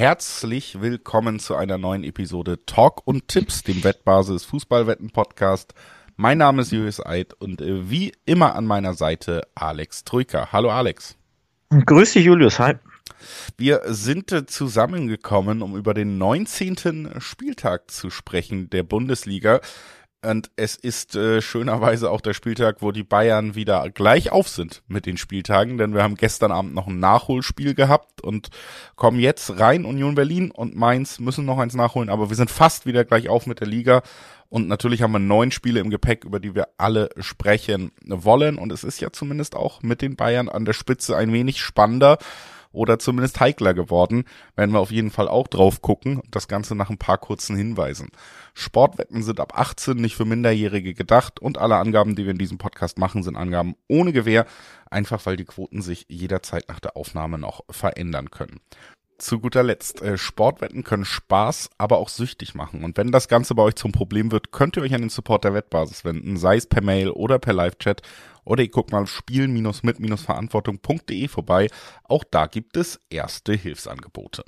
Herzlich willkommen zu einer neuen Episode Talk und Tipps, dem Wettbasis Fußballwetten Podcast. Mein Name ist Julius Eid und äh, wie immer an meiner Seite Alex Troika. Hallo Alex. Grüß dich Julius, hi. Wir sind äh, zusammengekommen, um über den 19. Spieltag zu sprechen der Bundesliga. Und es ist äh, schönerweise auch der Spieltag, wo die Bayern wieder gleich auf sind mit den Spieltagen, denn wir haben gestern Abend noch ein Nachholspiel gehabt und kommen jetzt rein. Union Berlin und Mainz müssen noch eins nachholen, aber wir sind fast wieder gleich auf mit der Liga. Und natürlich haben wir neun Spiele im Gepäck, über die wir alle sprechen wollen. Und es ist ja zumindest auch mit den Bayern an der Spitze ein wenig spannender oder zumindest heikler geworden. Werden wir auf jeden Fall auch drauf gucken. Das Ganze nach ein paar kurzen Hinweisen. Sportwetten sind ab 18 nicht für Minderjährige gedacht und alle Angaben, die wir in diesem Podcast machen, sind Angaben ohne Gewähr, einfach weil die Quoten sich jederzeit nach der Aufnahme noch verändern können. Zu guter Letzt, äh, Sportwetten können Spaß, aber auch süchtig machen. Und wenn das Ganze bei euch zum Problem wird, könnt ihr euch an den Support der Wettbasis wenden, sei es per Mail oder per Live-Chat. Oder ihr guckt mal spielen-mit-verantwortung.de vorbei. Auch da gibt es erste Hilfsangebote.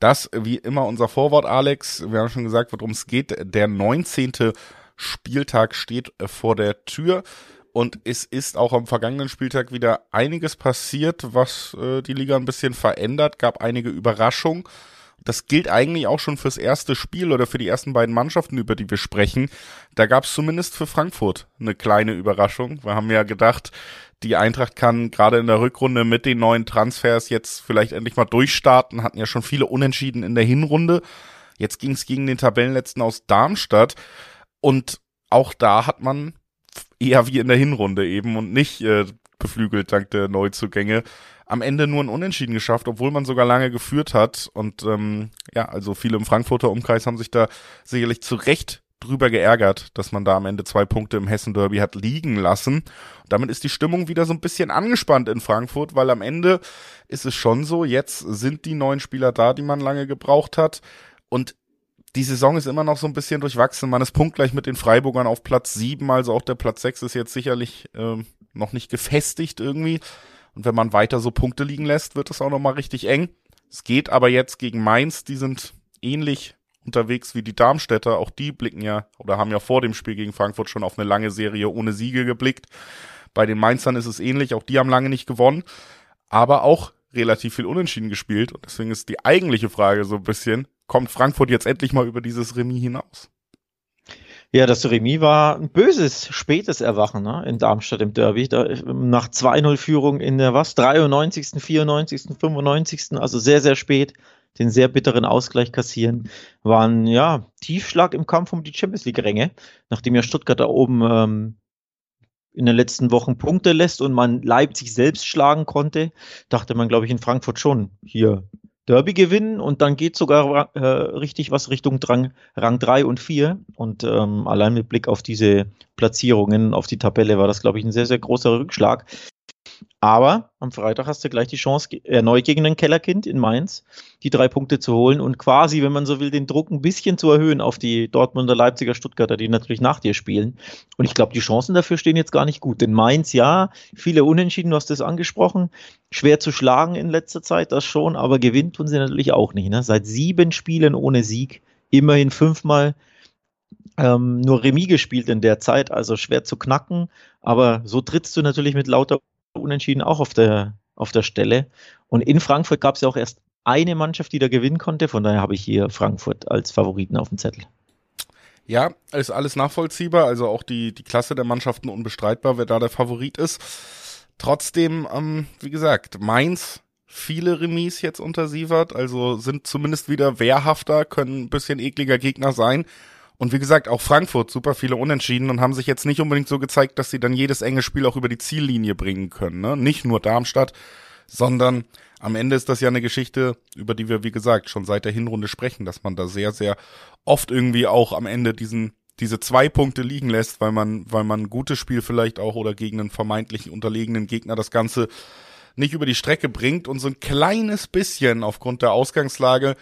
Das wie immer unser Vorwort, Alex. Wir haben schon gesagt, worum es geht. Der 19. Spieltag steht vor der Tür. Und es ist auch am vergangenen Spieltag wieder einiges passiert, was äh, die Liga ein bisschen verändert. Gab einige Überraschungen. Das gilt eigentlich auch schon fürs erste Spiel oder für die ersten beiden Mannschaften, über die wir sprechen. Da gab es zumindest für Frankfurt eine kleine Überraschung. Wir haben ja gedacht, die Eintracht kann gerade in der Rückrunde mit den neuen Transfers jetzt vielleicht endlich mal durchstarten, hatten ja schon viele Unentschieden in der Hinrunde. Jetzt ging es gegen den Tabellenletzten aus Darmstadt und auch da hat man eher wie in der Hinrunde eben und nicht äh, beflügelt dank der Neuzugänge am Ende nur ein Unentschieden geschafft, obwohl man sogar lange geführt hat. Und ähm, ja, also viele im Frankfurter Umkreis haben sich da sicherlich zu Recht drüber geärgert, dass man da am Ende zwei Punkte im Hessen Derby hat liegen lassen. Damit ist die Stimmung wieder so ein bisschen angespannt in Frankfurt, weil am Ende ist es schon so, jetzt sind die neuen Spieler da, die man lange gebraucht hat. Und die Saison ist immer noch so ein bisschen durchwachsen. Man ist punktgleich mit den Freiburgern auf Platz sieben, also auch der Platz sechs ist jetzt sicherlich äh, noch nicht gefestigt irgendwie. Und wenn man weiter so Punkte liegen lässt, wird es auch nochmal richtig eng. Es geht aber jetzt gegen Mainz, die sind ähnlich unterwegs wie die Darmstädter. Auch die blicken ja oder haben ja vor dem Spiel gegen Frankfurt schon auf eine lange Serie ohne Siege geblickt. Bei den Mainzern ist es ähnlich. Auch die haben lange nicht gewonnen, aber auch relativ viel Unentschieden gespielt. Und deswegen ist die eigentliche Frage so ein bisschen, kommt Frankfurt jetzt endlich mal über dieses Remis hinaus? Ja, das Remis war ein böses, spätes Erwachen ne, in Darmstadt im Derby. Da, nach 2-0-Führung in der was? 93., 94., 95., also sehr, sehr spät den sehr bitteren Ausgleich kassieren, war ein ja, Tiefschlag im Kampf um die Champions League-Ränge, nachdem ja Stuttgart da oben ähm, in den letzten Wochen Punkte lässt und man Leipzig selbst schlagen konnte, dachte man, glaube ich, in Frankfurt schon, hier Derby gewinnen und dann geht sogar äh, richtig was Richtung Drang, Rang 3 und 4. Und ähm, allein mit Blick auf diese Platzierungen, auf die Tabelle, war das, glaube ich, ein sehr, sehr großer Rückschlag. Aber am Freitag hast du gleich die Chance, erneut gegen ein Kellerkind in Mainz die drei Punkte zu holen und quasi, wenn man so will, den Druck ein bisschen zu erhöhen auf die Dortmunder, Leipziger, Stuttgarter, die natürlich nach dir spielen. Und ich glaube, die Chancen dafür stehen jetzt gar nicht gut. Denn Mainz, ja, viele Unentschieden, du hast das angesprochen, schwer zu schlagen in letzter Zeit, das schon, aber gewinnt tun sie natürlich auch nicht. Ne? Seit sieben Spielen ohne Sieg, immerhin fünfmal ähm, nur Remis gespielt in der Zeit, also schwer zu knacken. Aber so trittst du natürlich mit lauter Unentschieden auch auf der, auf der Stelle. Und in Frankfurt gab es ja auch erst eine Mannschaft, die da gewinnen konnte. Von daher habe ich hier Frankfurt als Favoriten auf dem Zettel. Ja, ist alles nachvollziehbar. Also auch die, die Klasse der Mannschaften unbestreitbar, wer da der Favorit ist. Trotzdem, ähm, wie gesagt, Mainz viele Remis jetzt unter Sievert, also sind zumindest wieder wehrhafter, können ein bisschen ekliger Gegner sein. Und wie gesagt, auch Frankfurt super viele Unentschieden und haben sich jetzt nicht unbedingt so gezeigt, dass sie dann jedes enge Spiel auch über die Ziellinie bringen können. Ne? Nicht nur Darmstadt, sondern am Ende ist das ja eine Geschichte, über die wir, wie gesagt, schon seit der Hinrunde sprechen, dass man da sehr, sehr oft irgendwie auch am Ende diesen diese zwei Punkte liegen lässt, weil man, weil man ein gutes Spiel vielleicht auch oder gegen einen vermeintlichen unterlegenen Gegner das Ganze nicht über die Strecke bringt und so ein kleines bisschen aufgrund der Ausgangslage,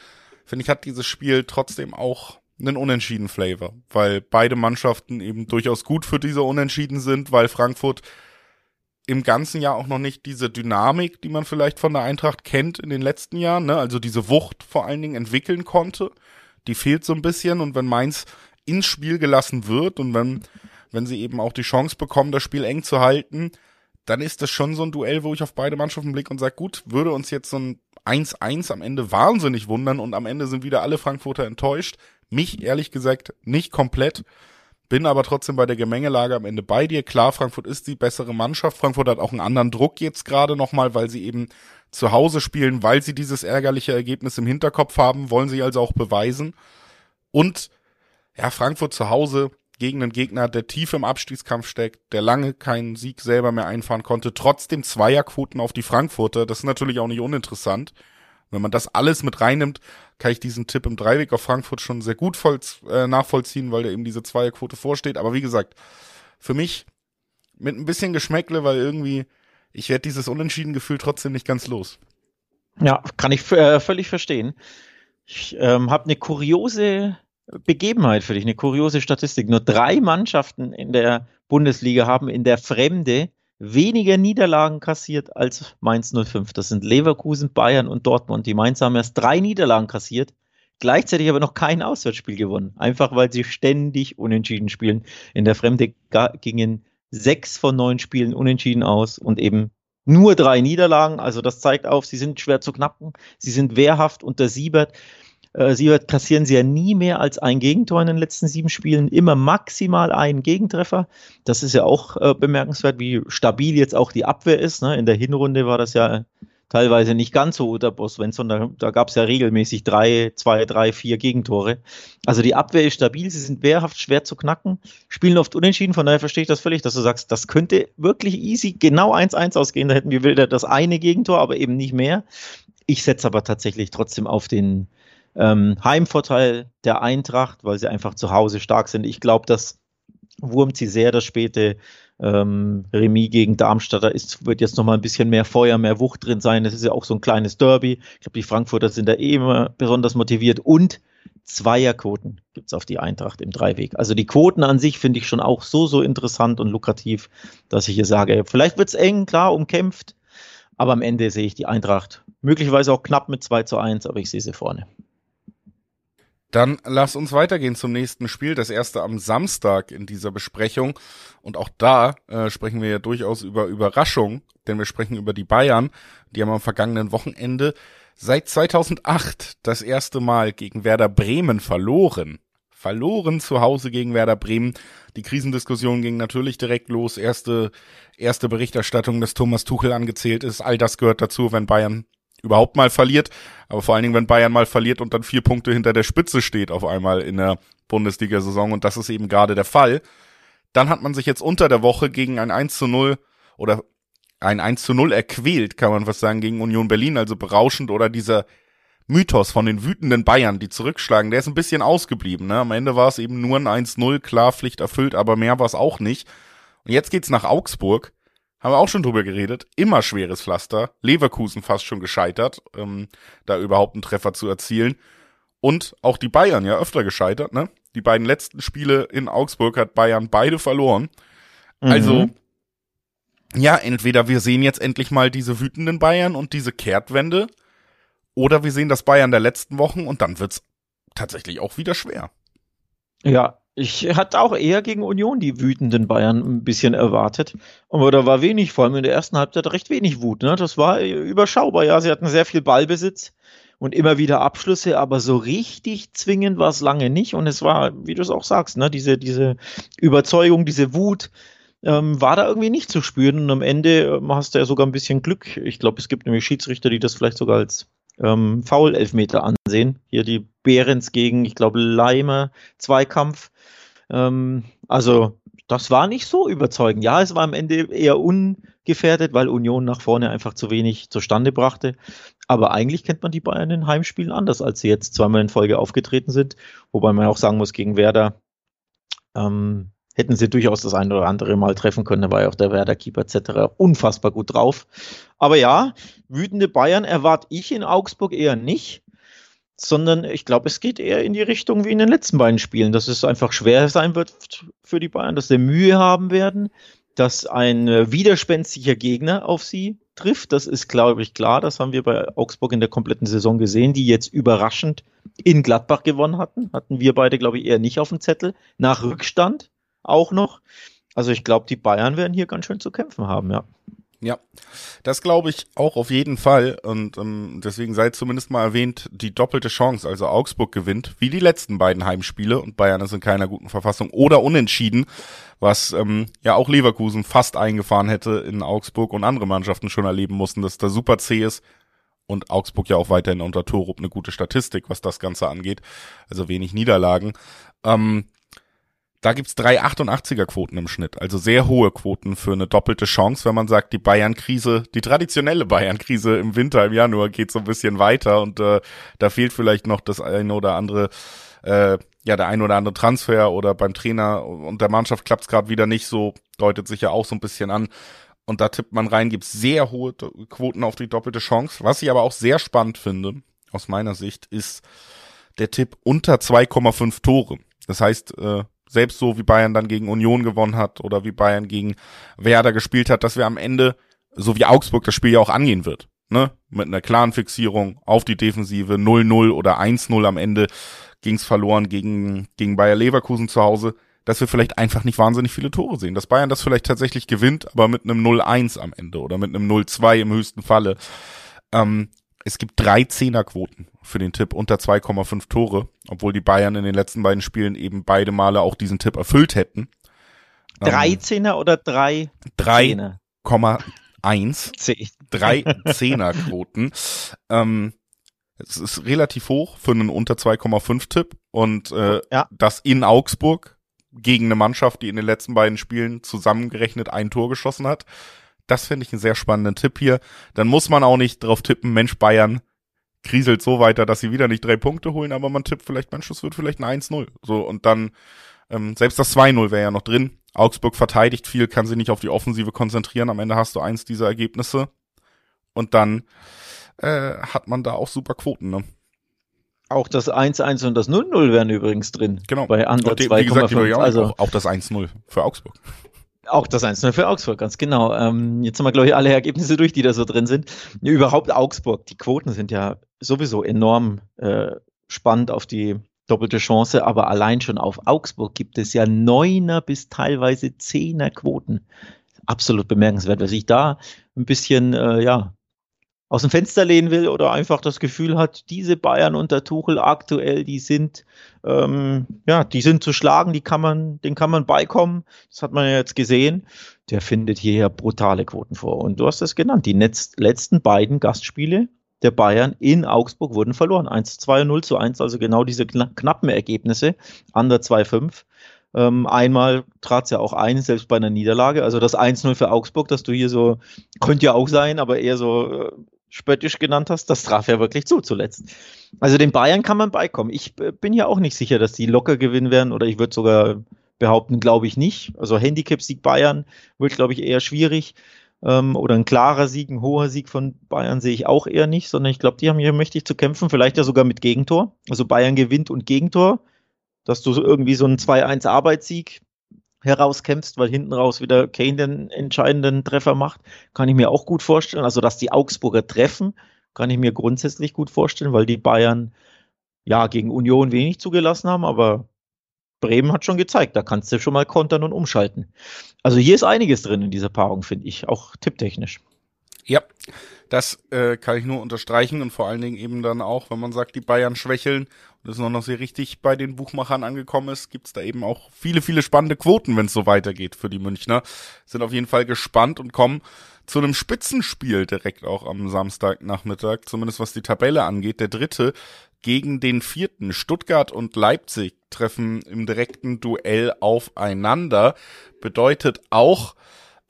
finde ich, hat dieses Spiel trotzdem auch einen unentschieden Flavor, weil beide Mannschaften eben durchaus gut für diese Unentschieden sind, weil Frankfurt im ganzen Jahr auch noch nicht diese Dynamik, die man vielleicht von der Eintracht kennt in den letzten Jahren, ne? also diese Wucht vor allen Dingen entwickeln konnte. Die fehlt so ein bisschen und wenn Mainz ins Spiel gelassen wird und wenn, wenn sie eben auch die Chance bekommen, das Spiel eng zu halten, dann ist das schon so ein Duell, wo ich auf beide Mannschaften blicke und sage, gut, würde uns jetzt so ein 1-1 am Ende wahnsinnig wundern und am Ende sind wieder alle Frankfurter enttäuscht. Mich ehrlich gesagt nicht komplett. Bin aber trotzdem bei der Gemengelage am Ende bei dir. Klar, Frankfurt ist die bessere Mannschaft. Frankfurt hat auch einen anderen Druck jetzt gerade nochmal, weil sie eben zu Hause spielen, weil sie dieses ärgerliche Ergebnis im Hinterkopf haben, wollen sie also auch beweisen. Und ja, Frankfurt zu Hause gegen einen Gegner, der tief im Abstiegskampf steckt, der lange keinen Sieg selber mehr einfahren konnte, trotzdem Zweierquoten auf die Frankfurter. Das ist natürlich auch nicht uninteressant. Wenn man das alles mit reinnimmt, kann ich diesen Tipp im Dreiweg auf Frankfurt schon sehr gut voll, äh, nachvollziehen, weil da eben diese Zweierquote vorsteht. Aber wie gesagt, für mich mit ein bisschen Geschmäckle, weil irgendwie ich werde dieses Unentschieden-Gefühl trotzdem nicht ganz los. Ja, kann ich äh, völlig verstehen. Ich ähm, habe eine kuriose Begebenheit für dich, eine kuriose Statistik. Nur drei Mannschaften in der Bundesliga haben in der Fremde weniger Niederlagen kassiert als Mainz 05. Das sind Leverkusen, Bayern und Dortmund. Die Mainz haben erst drei Niederlagen kassiert, gleichzeitig aber noch kein Auswärtsspiel gewonnen. Einfach weil sie ständig unentschieden spielen. In der Fremde gingen sechs von neun Spielen unentschieden aus und eben nur drei Niederlagen. Also das zeigt auf, sie sind schwer zu knacken. Sie sind wehrhaft unter Siebert. Äh, Siebert kassieren sie ja nie mehr als ein Gegentor in den letzten sieben Spielen, immer maximal einen Gegentreffer. Das ist ja auch äh, bemerkenswert, wie stabil jetzt auch die Abwehr ist. Ne? In der Hinrunde war das ja teilweise nicht ganz so unter Boss Svensson. Da, da gab es ja regelmäßig drei, zwei, drei, vier Gegentore. Also die Abwehr ist stabil, sie sind wehrhaft, schwer zu knacken, spielen oft unentschieden, von daher verstehe ich das völlig, dass du sagst, das könnte wirklich easy genau 1-1 ausgehen. Da hätten wir wieder das eine Gegentor, aber eben nicht mehr. Ich setze aber tatsächlich trotzdem auf den ähm, Heimvorteil der Eintracht, weil sie einfach zu Hause stark sind. Ich glaube, das wurmt sie sehr, das späte ähm, Remis gegen Darmstadt, da ist, wird jetzt nochmal ein bisschen mehr Feuer, mehr Wucht drin sein. Das ist ja auch so ein kleines Derby. Ich glaube, die Frankfurter sind da eh immer besonders motiviert. Und Zweierquoten gibt es auf die Eintracht im Dreiweg. Also die Quoten an sich finde ich schon auch so, so interessant und lukrativ, dass ich hier sage, vielleicht wird es eng, klar, umkämpft, aber am Ende sehe ich die Eintracht möglicherweise auch knapp mit 2 zu 1, aber ich sehe sie vorne. Dann lass uns weitergehen zum nächsten Spiel, das erste am Samstag in dieser Besprechung. Und auch da äh, sprechen wir ja durchaus über Überraschung, denn wir sprechen über die Bayern. Die haben am vergangenen Wochenende seit 2008 das erste Mal gegen Werder Bremen verloren. Verloren zu Hause gegen Werder Bremen. Die Krisendiskussion ging natürlich direkt los. Erste, erste Berichterstattung, dass Thomas Tuchel angezählt ist. All das gehört dazu, wenn Bayern überhaupt mal verliert. Aber vor allen Dingen, wenn Bayern mal verliert und dann vier Punkte hinter der Spitze steht auf einmal in der Bundesliga-Saison und das ist eben gerade der Fall, dann hat man sich jetzt unter der Woche gegen ein 1 zu 0 oder ein 1 zu 0 erquält, kann man fast sagen, gegen Union Berlin, also berauschend oder dieser Mythos von den wütenden Bayern, die zurückschlagen, der ist ein bisschen ausgeblieben. Ne? Am Ende war es eben nur ein 1-0, klar, Pflicht erfüllt, aber mehr war es auch nicht. Und jetzt geht's nach Augsburg haben wir auch schon drüber geredet. Immer schweres Pflaster. Leverkusen fast schon gescheitert, ähm, da überhaupt einen Treffer zu erzielen. Und auch die Bayern ja öfter gescheitert, ne? Die beiden letzten Spiele in Augsburg hat Bayern beide verloren. Mhm. Also, ja, entweder wir sehen jetzt endlich mal diese wütenden Bayern und diese Kehrtwende, oder wir sehen das Bayern der letzten Wochen und dann wird's tatsächlich auch wieder schwer. Ja, ich hatte auch eher gegen Union die wütenden Bayern ein bisschen erwartet. Aber da war wenig, vor allem in der ersten Halbzeit recht wenig Wut. Ne? Das war überschaubar, ja. Sie hatten sehr viel Ballbesitz und immer wieder Abschlüsse, aber so richtig zwingend war es lange nicht. Und es war, wie du es auch sagst, ne, diese, diese Überzeugung, diese Wut, ähm, war da irgendwie nicht zu spüren. Und am Ende ähm, hast du ja sogar ein bisschen Glück. Ich glaube, es gibt nämlich Schiedsrichter, die das vielleicht sogar als ähm, Foul-Elfmeter ansehen. Hier die Behrens gegen, ich glaube, Leimer Zweikampf. Ähm, also das war nicht so überzeugend. Ja, es war am Ende eher ungefährdet, weil Union nach vorne einfach zu wenig zustande brachte. Aber eigentlich kennt man die Bayern in Heimspielen anders, als sie jetzt zweimal in Folge aufgetreten sind. Wobei man auch sagen muss, gegen Werder ähm, hätten sie durchaus das eine oder andere Mal treffen können. Da war ja auch der Werder-Keeper etc. unfassbar gut drauf. Aber ja, wütende Bayern erwarte ich in Augsburg eher nicht sondern ich glaube, es geht eher in die Richtung wie in den letzten beiden Spielen, dass es einfach schwer sein wird für die Bayern, dass sie Mühe haben werden, dass ein äh, widerspenstiger Gegner auf sie trifft. Das ist, glaube ich, klar. Das haben wir bei Augsburg in der kompletten Saison gesehen, die jetzt überraschend in Gladbach gewonnen hatten. Hatten wir beide, glaube ich, eher nicht auf dem Zettel. Nach Rückstand auch noch. Also ich glaube, die Bayern werden hier ganz schön zu kämpfen haben, ja. Ja, das glaube ich auch auf jeden Fall. Und ähm, deswegen sei zumindest mal erwähnt, die doppelte Chance. Also Augsburg gewinnt, wie die letzten beiden Heimspiele und Bayern ist in keiner guten Verfassung oder unentschieden, was ähm, ja auch Leverkusen fast eingefahren hätte in Augsburg und andere Mannschaften schon erleben mussten, dass da super zäh ist. Und Augsburg ja auch weiterhin unter Torup eine gute Statistik, was das Ganze angeht. Also wenig Niederlagen. Ähm, da gibt's drei 88er Quoten im Schnitt, also sehr hohe Quoten für eine doppelte Chance, wenn man sagt, die Bayern-Krise, die traditionelle Bayern-Krise im Winter, im Januar geht so ein bisschen weiter und äh, da fehlt vielleicht noch das eine oder andere, äh, ja, der ein oder andere Transfer oder beim Trainer und der Mannschaft klappt's gerade wieder nicht so, deutet sich ja auch so ein bisschen an. Und da tippt man rein, gibt's sehr hohe Quoten auf die doppelte Chance. Was ich aber auch sehr spannend finde, aus meiner Sicht, ist der Tipp unter 2,5 Tore. Das heißt, äh, selbst so wie Bayern dann gegen Union gewonnen hat oder wie Bayern gegen Werder gespielt hat, dass wir am Ende, so wie Augsburg das Spiel ja auch angehen wird, ne, mit einer klaren Fixierung auf die Defensive 0-0 oder 1-0 am Ende ging's verloren gegen, gegen Bayer Leverkusen zu Hause, dass wir vielleicht einfach nicht wahnsinnig viele Tore sehen. Dass Bayern das vielleicht tatsächlich gewinnt, aber mit einem 0-1 am Ende oder mit einem 0-2 im höchsten Falle. Ähm, es gibt drei Zehnerquoten für den Tipp unter 2,5 Tore, obwohl die Bayern in den letzten beiden Spielen eben beide Male auch diesen Tipp erfüllt hätten. Drei Zehner oder drei? 3,1. Drei Zehnerquoten. ähm, es ist relativ hoch für einen unter 2,5 Tipp und äh, ja. das in Augsburg gegen eine Mannschaft, die in den letzten beiden Spielen zusammengerechnet ein Tor geschossen hat. Das finde ich einen sehr spannenden Tipp hier. Dann muss man auch nicht drauf tippen, Mensch, Bayern kriselt so weiter, dass sie wieder nicht drei Punkte holen, aber man tippt vielleicht, Mensch, es wird vielleicht ein 1-0. So, und dann, ähm, selbst das 2-0 wäre ja noch drin. Augsburg verteidigt viel, kann sich nicht auf die Offensive konzentrieren. Am Ende hast du eins dieser Ergebnisse. Und dann äh, hat man da auch super Quoten, ne? Auch das 1-1 und das 0-0 wären übrigens drin. Genau. Bei Under 2,5. Also auch, auch das 1-0 für Augsburg. Auch das 1-0 für Augsburg, ganz genau. Ähm, jetzt haben wir, glaube ich, alle Ergebnisse durch, die da so drin sind. Überhaupt Augsburg, die Quoten sind ja sowieso enorm äh, spannend auf die doppelte Chance, aber allein schon auf Augsburg gibt es ja neuner bis teilweise zehner Quoten. Absolut bemerkenswert, wer sich da ein bisschen, äh, ja, aus dem Fenster lehnen will oder einfach das Gefühl hat, diese Bayern unter Tuchel aktuell, die sind, ähm, ja, die sind zu schlagen, die kann man, den kann man beikommen. Das hat man ja jetzt gesehen. Der findet hier brutale Quoten vor. Und du hast es genannt. Die letzten beiden Gastspiele der Bayern in Augsburg wurden verloren. 1 zu 2 0 zu 1, also genau diese knappen Ergebnisse. Under 2-5. Ähm, einmal trat es ja auch ein, selbst bei einer Niederlage. Also das 1-0 für Augsburg, dass du hier so, könnte ja auch sein, aber eher so äh, spöttisch genannt hast, das traf ja wirklich zu zuletzt. Also den Bayern kann man beikommen. Ich äh, bin ja auch nicht sicher, dass die locker gewinnen werden oder ich würde sogar behaupten, glaube ich nicht. Also Handicap-Sieg Bayern wird, glaube ich, eher schwierig. Ähm, oder ein klarer Sieg, ein hoher Sieg von Bayern sehe ich auch eher nicht, sondern ich glaube, die haben hier mächtig zu kämpfen, vielleicht ja sogar mit Gegentor. Also Bayern gewinnt und Gegentor, dass du irgendwie so einen 2-1 Arbeitssieg herauskämpfst, weil hinten raus wieder Kane den entscheidenden Treffer macht, kann ich mir auch gut vorstellen. Also, dass die Augsburger treffen, kann ich mir grundsätzlich gut vorstellen, weil die Bayern ja gegen Union wenig zugelassen haben, aber Bremen hat schon gezeigt, da kannst du schon mal kontern und umschalten. Also hier ist einiges drin in dieser Paarung, finde ich, auch tipptechnisch. Ja, das äh, kann ich nur unterstreichen und vor allen Dingen eben dann auch, wenn man sagt, die Bayern schwächeln und es noch, sehr richtig bei den Buchmachern angekommen ist, gibt's da eben auch viele, viele spannende Quoten, wenn es so weitergeht für die Münchner. Sind auf jeden Fall gespannt und kommen zu einem Spitzenspiel direkt auch am Samstagnachmittag, zumindest was die Tabelle angeht. Der dritte gegen den vierten. Stuttgart und Leipzig treffen im direkten Duell aufeinander. Bedeutet auch,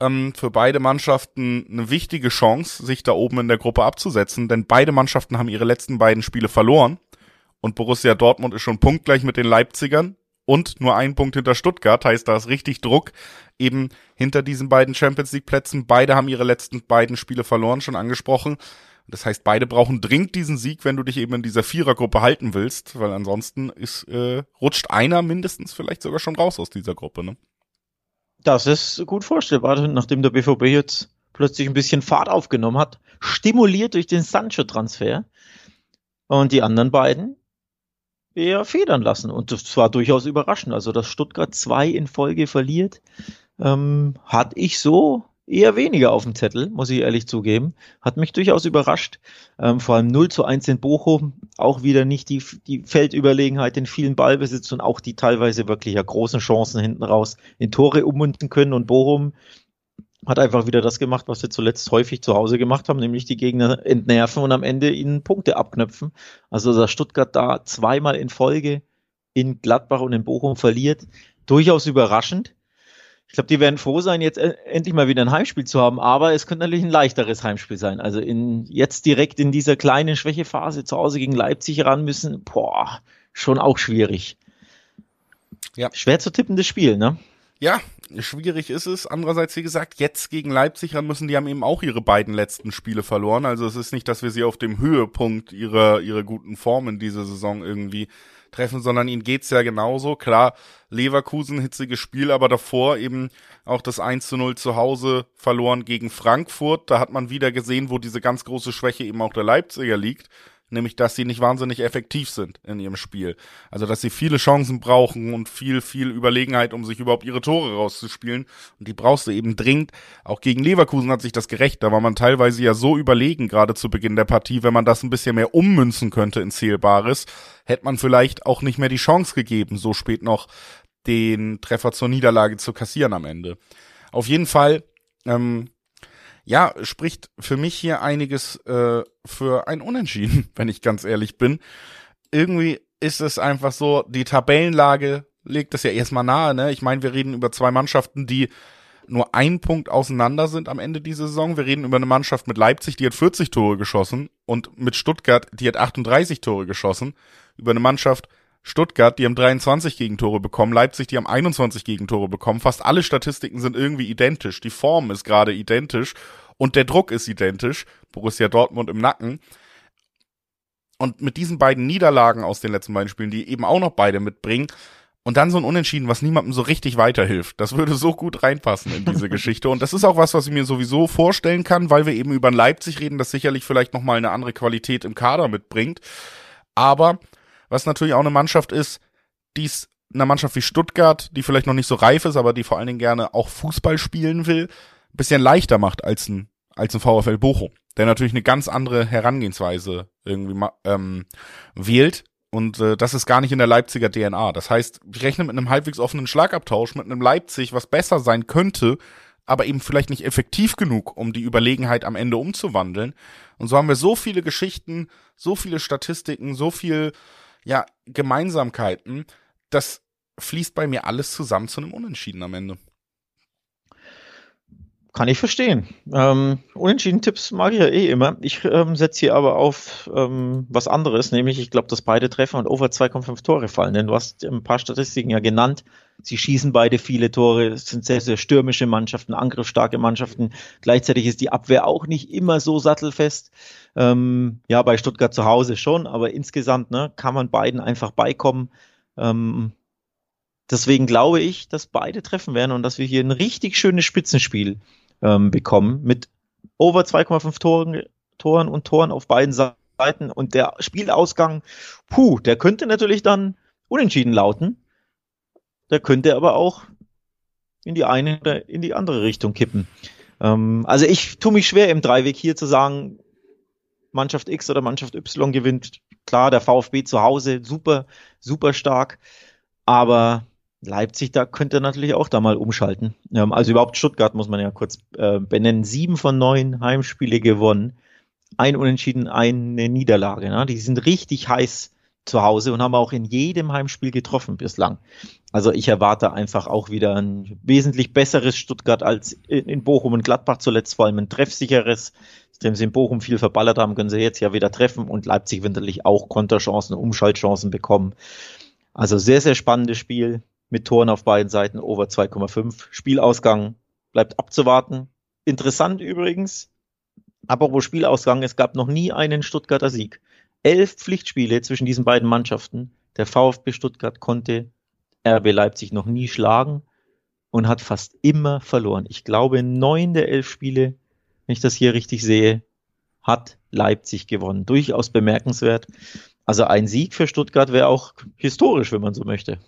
ähm, für beide Mannschaften eine wichtige Chance, sich da oben in der Gruppe abzusetzen, denn beide Mannschaften haben ihre letzten beiden Spiele verloren und Borussia Dortmund ist schon punktgleich mit den Leipzigern und nur ein Punkt hinter Stuttgart, heißt da ist richtig Druck eben hinter diesen beiden Champions League Plätzen. Beide haben ihre letzten beiden Spiele verloren, schon angesprochen. Das heißt, beide brauchen dringend diesen Sieg, wenn du dich eben in dieser Vierergruppe halten willst, weil ansonsten ist, äh, rutscht einer mindestens vielleicht sogar schon raus aus dieser Gruppe, ne? Das ist gut vorstellbar, nachdem der BVB jetzt plötzlich ein bisschen Fahrt aufgenommen hat, stimuliert durch den Sancho-Transfer. Und die anderen beiden eher federn lassen. Und das war durchaus überraschend. Also, dass Stuttgart zwei in Folge verliert, ähm, hatte ich so eher weniger auf dem Zettel, muss ich ehrlich zugeben. Hat mich durchaus überrascht. Ähm, vor allem 0 zu 1 in Bochum, auch wieder nicht die, die Feldüberlegenheit in vielen Ballbesitz und auch die teilweise wirklich ja großen Chancen hinten raus in Tore ummünzen können. Und Bochum hat einfach wieder das gemacht, was wir zuletzt häufig zu Hause gemacht haben, nämlich die Gegner entnerven und am Ende ihnen Punkte abknöpfen. Also dass Stuttgart da zweimal in Folge in Gladbach und in Bochum verliert, durchaus überraschend. Ich glaube, die werden froh sein, jetzt äh, endlich mal wieder ein Heimspiel zu haben, aber es könnte natürlich ein leichteres Heimspiel sein. Also in, jetzt direkt in dieser kleinen Schwächephase zu Hause gegen Leipzig ran müssen, boah, schon auch schwierig. Ja. Schwer zu tippendes Spiel, ne? Ja, schwierig ist es. Andererseits, wie gesagt, jetzt gegen Leipzig ran müssen, die haben eben auch ihre beiden letzten Spiele verloren. Also es ist nicht, dass wir sie auf dem Höhepunkt ihrer, ihrer guten Form in dieser Saison irgendwie treffen, sondern ihnen geht's ja genauso. Klar, Leverkusen, hitziges Spiel, aber davor eben auch das 1 zu 0 zu Hause verloren gegen Frankfurt. Da hat man wieder gesehen, wo diese ganz große Schwäche eben auch der Leipziger liegt nämlich dass sie nicht wahnsinnig effektiv sind in ihrem Spiel. Also dass sie viele Chancen brauchen und viel, viel Überlegenheit, um sich überhaupt ihre Tore rauszuspielen. Und die brauchst du eben dringend. Auch gegen Leverkusen hat sich das gerecht. Da war man teilweise ja so überlegen, gerade zu Beginn der Partie, wenn man das ein bisschen mehr ummünzen könnte in Zählbares, hätte man vielleicht auch nicht mehr die Chance gegeben, so spät noch den Treffer zur Niederlage zu kassieren am Ende. Auf jeden Fall ähm, ja, spricht für mich hier einiges äh, für ein Unentschieden, wenn ich ganz ehrlich bin. Irgendwie ist es einfach so, die Tabellenlage legt es ja erstmal nahe, ne? Ich meine, wir reden über zwei Mannschaften, die nur ein Punkt auseinander sind am Ende dieser Saison. Wir reden über eine Mannschaft mit Leipzig, die hat 40 Tore geschossen und mit Stuttgart, die hat 38 Tore geschossen. Über eine Mannschaft, Stuttgart, die haben 23 Gegentore bekommen, Leipzig, die haben 21 Gegentore bekommen. Fast alle Statistiken sind irgendwie identisch. Die Form ist gerade identisch und der Druck ist identisch. Borussia Dortmund im Nacken. Und mit diesen beiden Niederlagen aus den letzten beiden Spielen, die eben auch noch beide mitbringen, und dann so ein Unentschieden, was niemandem so richtig weiterhilft. Das würde so gut reinpassen in diese Geschichte. Und das ist auch was, was ich mir sowieso vorstellen kann, weil wir eben über Leipzig reden, das sicherlich vielleicht nochmal eine andere Qualität im Kader mitbringt. Aber was natürlich auch eine Mannschaft ist, die es einer Mannschaft wie Stuttgart, die vielleicht noch nicht so reif ist, aber die vor allen Dingen gerne auch Fußball spielen will, ein bisschen leichter macht als ein, als ein VfL Bochum, der natürlich eine ganz andere Herangehensweise irgendwie ähm, wählt. Und äh, das ist gar nicht in der Leipziger DNA. Das heißt, ich rechne mit einem halbwegs offenen Schlagabtausch, mit einem Leipzig, was besser sein könnte, aber eben vielleicht nicht effektiv genug, um die Überlegenheit am Ende umzuwandeln. Und so haben wir so viele Geschichten, so viele Statistiken, so viel ja, Gemeinsamkeiten, das fließt bei mir alles zusammen zu einem Unentschieden am Ende. Kann ich verstehen. Ähm, Unentschieden-Tipps mag ich ja eh immer. Ich ähm, setze hier aber auf ähm, was anderes, nämlich ich glaube, dass beide Treffer und over 2,5 Tore fallen. Denn du hast ein paar Statistiken ja genannt. Sie schießen beide viele Tore, es sind sehr, sehr stürmische Mannschaften, angriffsstarke Mannschaften. Gleichzeitig ist die Abwehr auch nicht immer so sattelfest. Ähm, ja, bei Stuttgart zu Hause schon, aber insgesamt ne, kann man beiden einfach beikommen. Ähm, deswegen glaube ich, dass beide treffen werden und dass wir hier ein richtig schönes Spitzenspiel ähm, bekommen mit over 2,5 Toren, Toren und Toren auf beiden Seiten. Und der Spielausgang, puh, der könnte natürlich dann unentschieden lauten. Der könnte aber auch in die eine oder in die andere Richtung kippen. Ähm, also ich tue mich schwer im Dreiweg hier zu sagen, Mannschaft X oder Mannschaft Y gewinnt. Klar, der VfB zu Hause, super, super stark. Aber Leipzig, da könnte natürlich auch da mal umschalten. Ähm, also überhaupt Stuttgart muss man ja kurz äh, benennen. Sieben von neun Heimspiele gewonnen. Ein Unentschieden, eine Niederlage. Ne? Die sind richtig heiß zu Hause und haben auch in jedem Heimspiel getroffen bislang. Also ich erwarte einfach auch wieder ein wesentlich besseres Stuttgart als in Bochum und Gladbach zuletzt, vor allem ein treffsicheres. Nachdem sie in Bochum viel verballert haben, können sie jetzt ja wieder treffen und Leipzig wird natürlich auch Konterchancen, Umschaltchancen bekommen. Also sehr, sehr spannendes Spiel mit Toren auf beiden Seiten, over 2,5. Spielausgang bleibt abzuwarten. Interessant übrigens, aber wo Spielausgang, es gab noch nie einen Stuttgarter Sieg. Elf Pflichtspiele zwischen diesen beiden Mannschaften. Der VfB Stuttgart konnte RB Leipzig noch nie schlagen. und hat fast immer verloren. Ich glaube, neun der elf Spiele, wenn ich das hier richtig sehe, hat Leipzig gewonnen. Durchaus bemerkenswert. Also ein Sieg für Stuttgart wäre auch historisch, wenn man so möchte.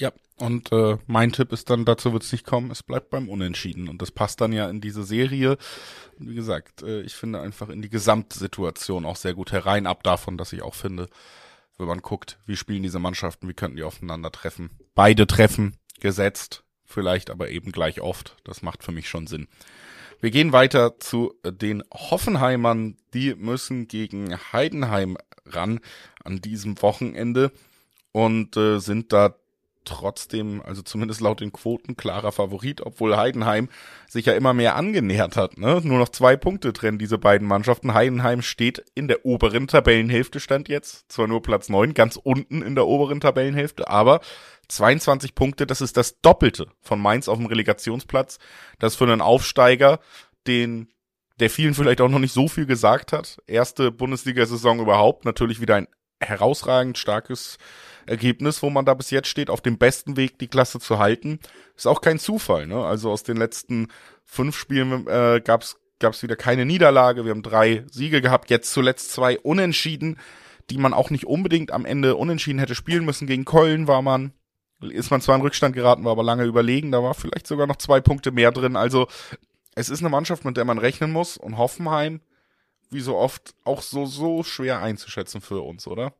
Ja, und äh, mein Tipp ist dann, dazu wird es nicht kommen, es bleibt beim Unentschieden. Und das passt dann ja in diese Serie. wie gesagt, äh, ich finde einfach in die Gesamtsituation auch sehr gut herein, ab davon, dass ich auch finde, wenn man guckt, wie spielen diese Mannschaften, wie könnten die aufeinander treffen. Beide treffen, gesetzt, vielleicht aber eben gleich oft. Das macht für mich schon Sinn. Wir gehen weiter zu den Hoffenheimern. Die müssen gegen Heidenheim ran an diesem Wochenende und äh, sind da trotzdem, also zumindest laut den Quoten, klarer Favorit, obwohl Heidenheim sich ja immer mehr angenähert hat. Ne? Nur noch zwei Punkte trennen diese beiden Mannschaften. Heidenheim steht in der oberen Tabellenhälfte, stand jetzt. Zwar nur Platz neun, ganz unten in der oberen Tabellenhälfte, aber 22 Punkte, das ist das Doppelte von Mainz auf dem Relegationsplatz. Das für einen Aufsteiger, den der vielen vielleicht auch noch nicht so viel gesagt hat. Erste Bundesliga-Saison überhaupt, natürlich wieder ein herausragend starkes Ergebnis, wo man da bis jetzt steht, auf dem besten Weg, die Klasse zu halten. Ist auch kein Zufall, ne? Also aus den letzten fünf Spielen äh, gab's gab's wieder keine Niederlage. Wir haben drei Siege gehabt, jetzt zuletzt zwei Unentschieden, die man auch nicht unbedingt am Ende unentschieden hätte spielen müssen. Gegen Köln war man, ist man zwar in Rückstand geraten, war aber lange überlegen. Da war vielleicht sogar noch zwei Punkte mehr drin. Also es ist eine Mannschaft, mit der man rechnen muss. Und Hoffenheim, wie so oft, auch so, so schwer einzuschätzen für uns, oder?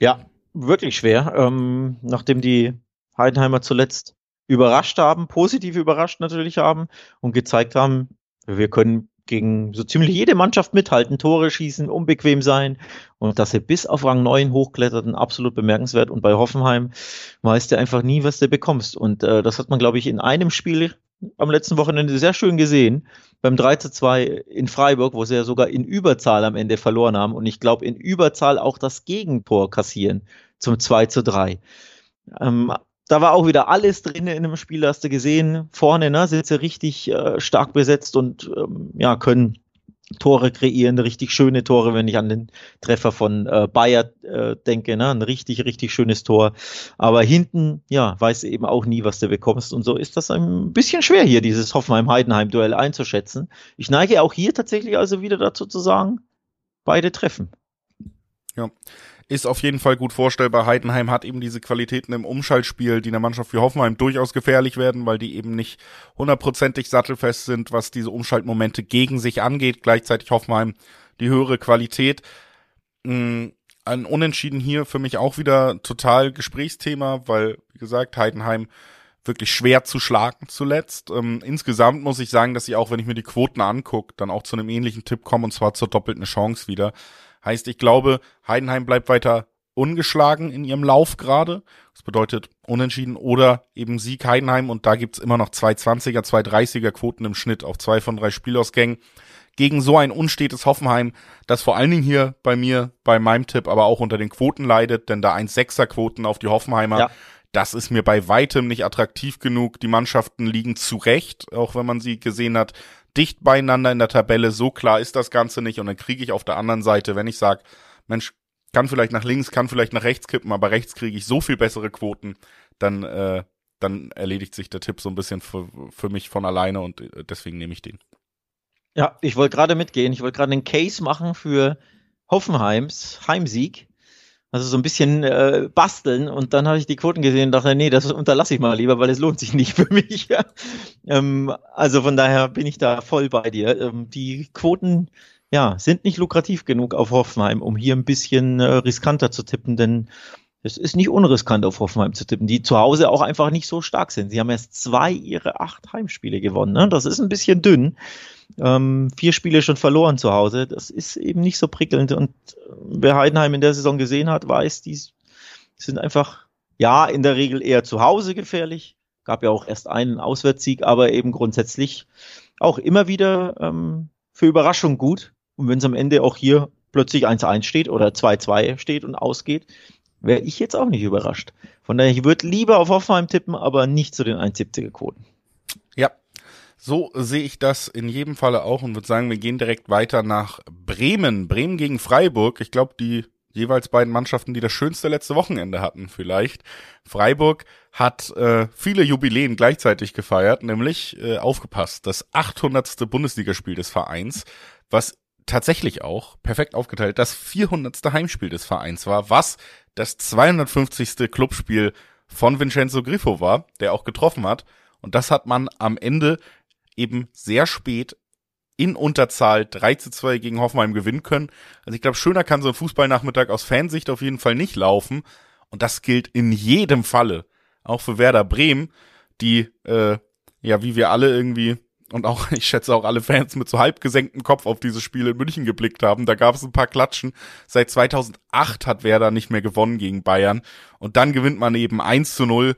Ja, wirklich schwer. Ähm, nachdem die Heidenheimer zuletzt überrascht haben, positiv überrascht natürlich haben und gezeigt haben, wir können gegen so ziemlich jede Mannschaft mithalten, Tore schießen, unbequem sein und dass sie bis auf Rang 9 hochkletterten, absolut bemerkenswert und bei Hoffenheim weißt du einfach nie, was du bekommst und äh, das hat man, glaube ich, in einem Spiel am letzten Wochenende sehr schön gesehen, beim 3 zu 2 in Freiburg, wo sie ja sogar in Überzahl am Ende verloren haben und ich glaube in Überzahl auch das Gegentor kassieren zum 2 zu 3. Ähm, da war auch wieder alles drin in dem Spiel, hast du gesehen. Vorne ne, sind sie richtig äh, stark besetzt und ähm, ja, können Tore kreieren, richtig schöne Tore, wenn ich an den Treffer von äh, Bayer äh, denke, ne? ein richtig, richtig schönes Tor. Aber hinten, ja, weißt du eben auch nie, was du bekommst. Und so ist das ein bisschen schwer hier, dieses Hoffenheim-Heidenheim-Duell einzuschätzen. Ich neige auch hier tatsächlich also wieder dazu zu sagen, beide treffen. Ja, ist auf jeden Fall gut vorstellbar. Heidenheim hat eben diese Qualitäten im Umschaltspiel, die in der Mannschaft wie Hoffenheim durchaus gefährlich werden, weil die eben nicht hundertprozentig sattelfest sind, was diese Umschaltmomente gegen sich angeht. Gleichzeitig Hoffenheim die höhere Qualität. Mm, ein Unentschieden hier für mich auch wieder total Gesprächsthema, weil, wie gesagt, Heidenheim wirklich schwer zu schlagen zuletzt. Ähm, insgesamt muss ich sagen, dass ich auch, wenn ich mir die Quoten angucke, dann auch zu einem ähnlichen Tipp komme und zwar zur doppelten Chance wieder. Heißt, ich glaube, Heidenheim bleibt weiter ungeschlagen in ihrem Lauf gerade. Das bedeutet unentschieden oder eben Sieg Heidenheim und da gibt's immer noch zwei 20er, zwei 30er Quoten im Schnitt auf zwei von drei Spielausgängen. Gegen so ein unstetes Hoffenheim, das vor allen Dingen hier bei mir, bei meinem Tipp, aber auch unter den Quoten leidet, denn da 1,6er Quoten auf die Hoffenheimer, ja. das ist mir bei weitem nicht attraktiv genug. Die Mannschaften liegen zurecht, auch wenn man sie gesehen hat, dicht beieinander in der Tabelle. So klar ist das Ganze nicht. Und dann kriege ich auf der anderen Seite, wenn ich sage, Mensch, kann vielleicht nach links, kann vielleicht nach rechts kippen, aber rechts kriege ich so viel bessere Quoten, dann, äh, dann erledigt sich der Tipp so ein bisschen für, für mich von alleine und äh, deswegen nehme ich den. Ja, ich wollte gerade mitgehen. Ich wollte gerade einen Case machen für Hoffenheims Heimsieg. Also so ein bisschen äh, basteln und dann habe ich die Quoten gesehen und dachte, nee, das unterlasse ich mal lieber, weil es lohnt sich nicht für mich. Ähm, also von daher bin ich da voll bei dir. Ähm, die Quoten ja, sind nicht lukrativ genug auf Hoffenheim, um hier ein bisschen äh, riskanter zu tippen, denn es ist nicht unriskant auf Hoffenheim zu tippen, die zu Hause auch einfach nicht so stark sind. Sie haben erst zwei ihre acht Heimspiele gewonnen. Ne? Das ist ein bisschen dünn. Ähm, vier Spiele schon verloren zu Hause. Das ist eben nicht so prickelnd. Und äh, wer Heidenheim in der Saison gesehen hat, weiß, die sind einfach, ja, in der Regel eher zu Hause gefährlich. Gab ja auch erst einen Auswärtssieg, aber eben grundsätzlich auch immer wieder ähm, für Überraschung gut. Und wenn es am Ende auch hier plötzlich 1-1 steht oder 2-2 steht und ausgeht, wäre ich jetzt auch nicht überrascht. Von daher, ich würde lieber auf Hoffenheim tippen, aber nicht zu den 1,70er Quoten. So sehe ich das in jedem Falle auch und würde sagen, wir gehen direkt weiter nach Bremen. Bremen gegen Freiburg. Ich glaube, die jeweils beiden Mannschaften, die das schönste letzte Wochenende hatten, vielleicht. Freiburg hat äh, viele Jubiläen gleichzeitig gefeiert, nämlich äh, aufgepasst, das 800. Bundesligaspiel des Vereins, was tatsächlich auch perfekt aufgeteilt das 400. Heimspiel des Vereins war, was das 250. Clubspiel von Vincenzo Griffo war, der auch getroffen hat. Und das hat man am Ende eben sehr spät in Unterzahl 3 zu 2 gegen Hoffenheim gewinnen können. Also ich glaube, schöner kann so ein Fußballnachmittag aus Fansicht auf jeden Fall nicht laufen. Und das gilt in jedem Falle. Auch für Werder Bremen, die, äh, ja, wie wir alle irgendwie und auch, ich schätze auch alle Fans mit so halb gesenktem Kopf auf dieses Spiel in München geblickt haben. Da gab es ein paar Klatschen. Seit 2008 hat Werder nicht mehr gewonnen gegen Bayern. Und dann gewinnt man eben 1 zu 0.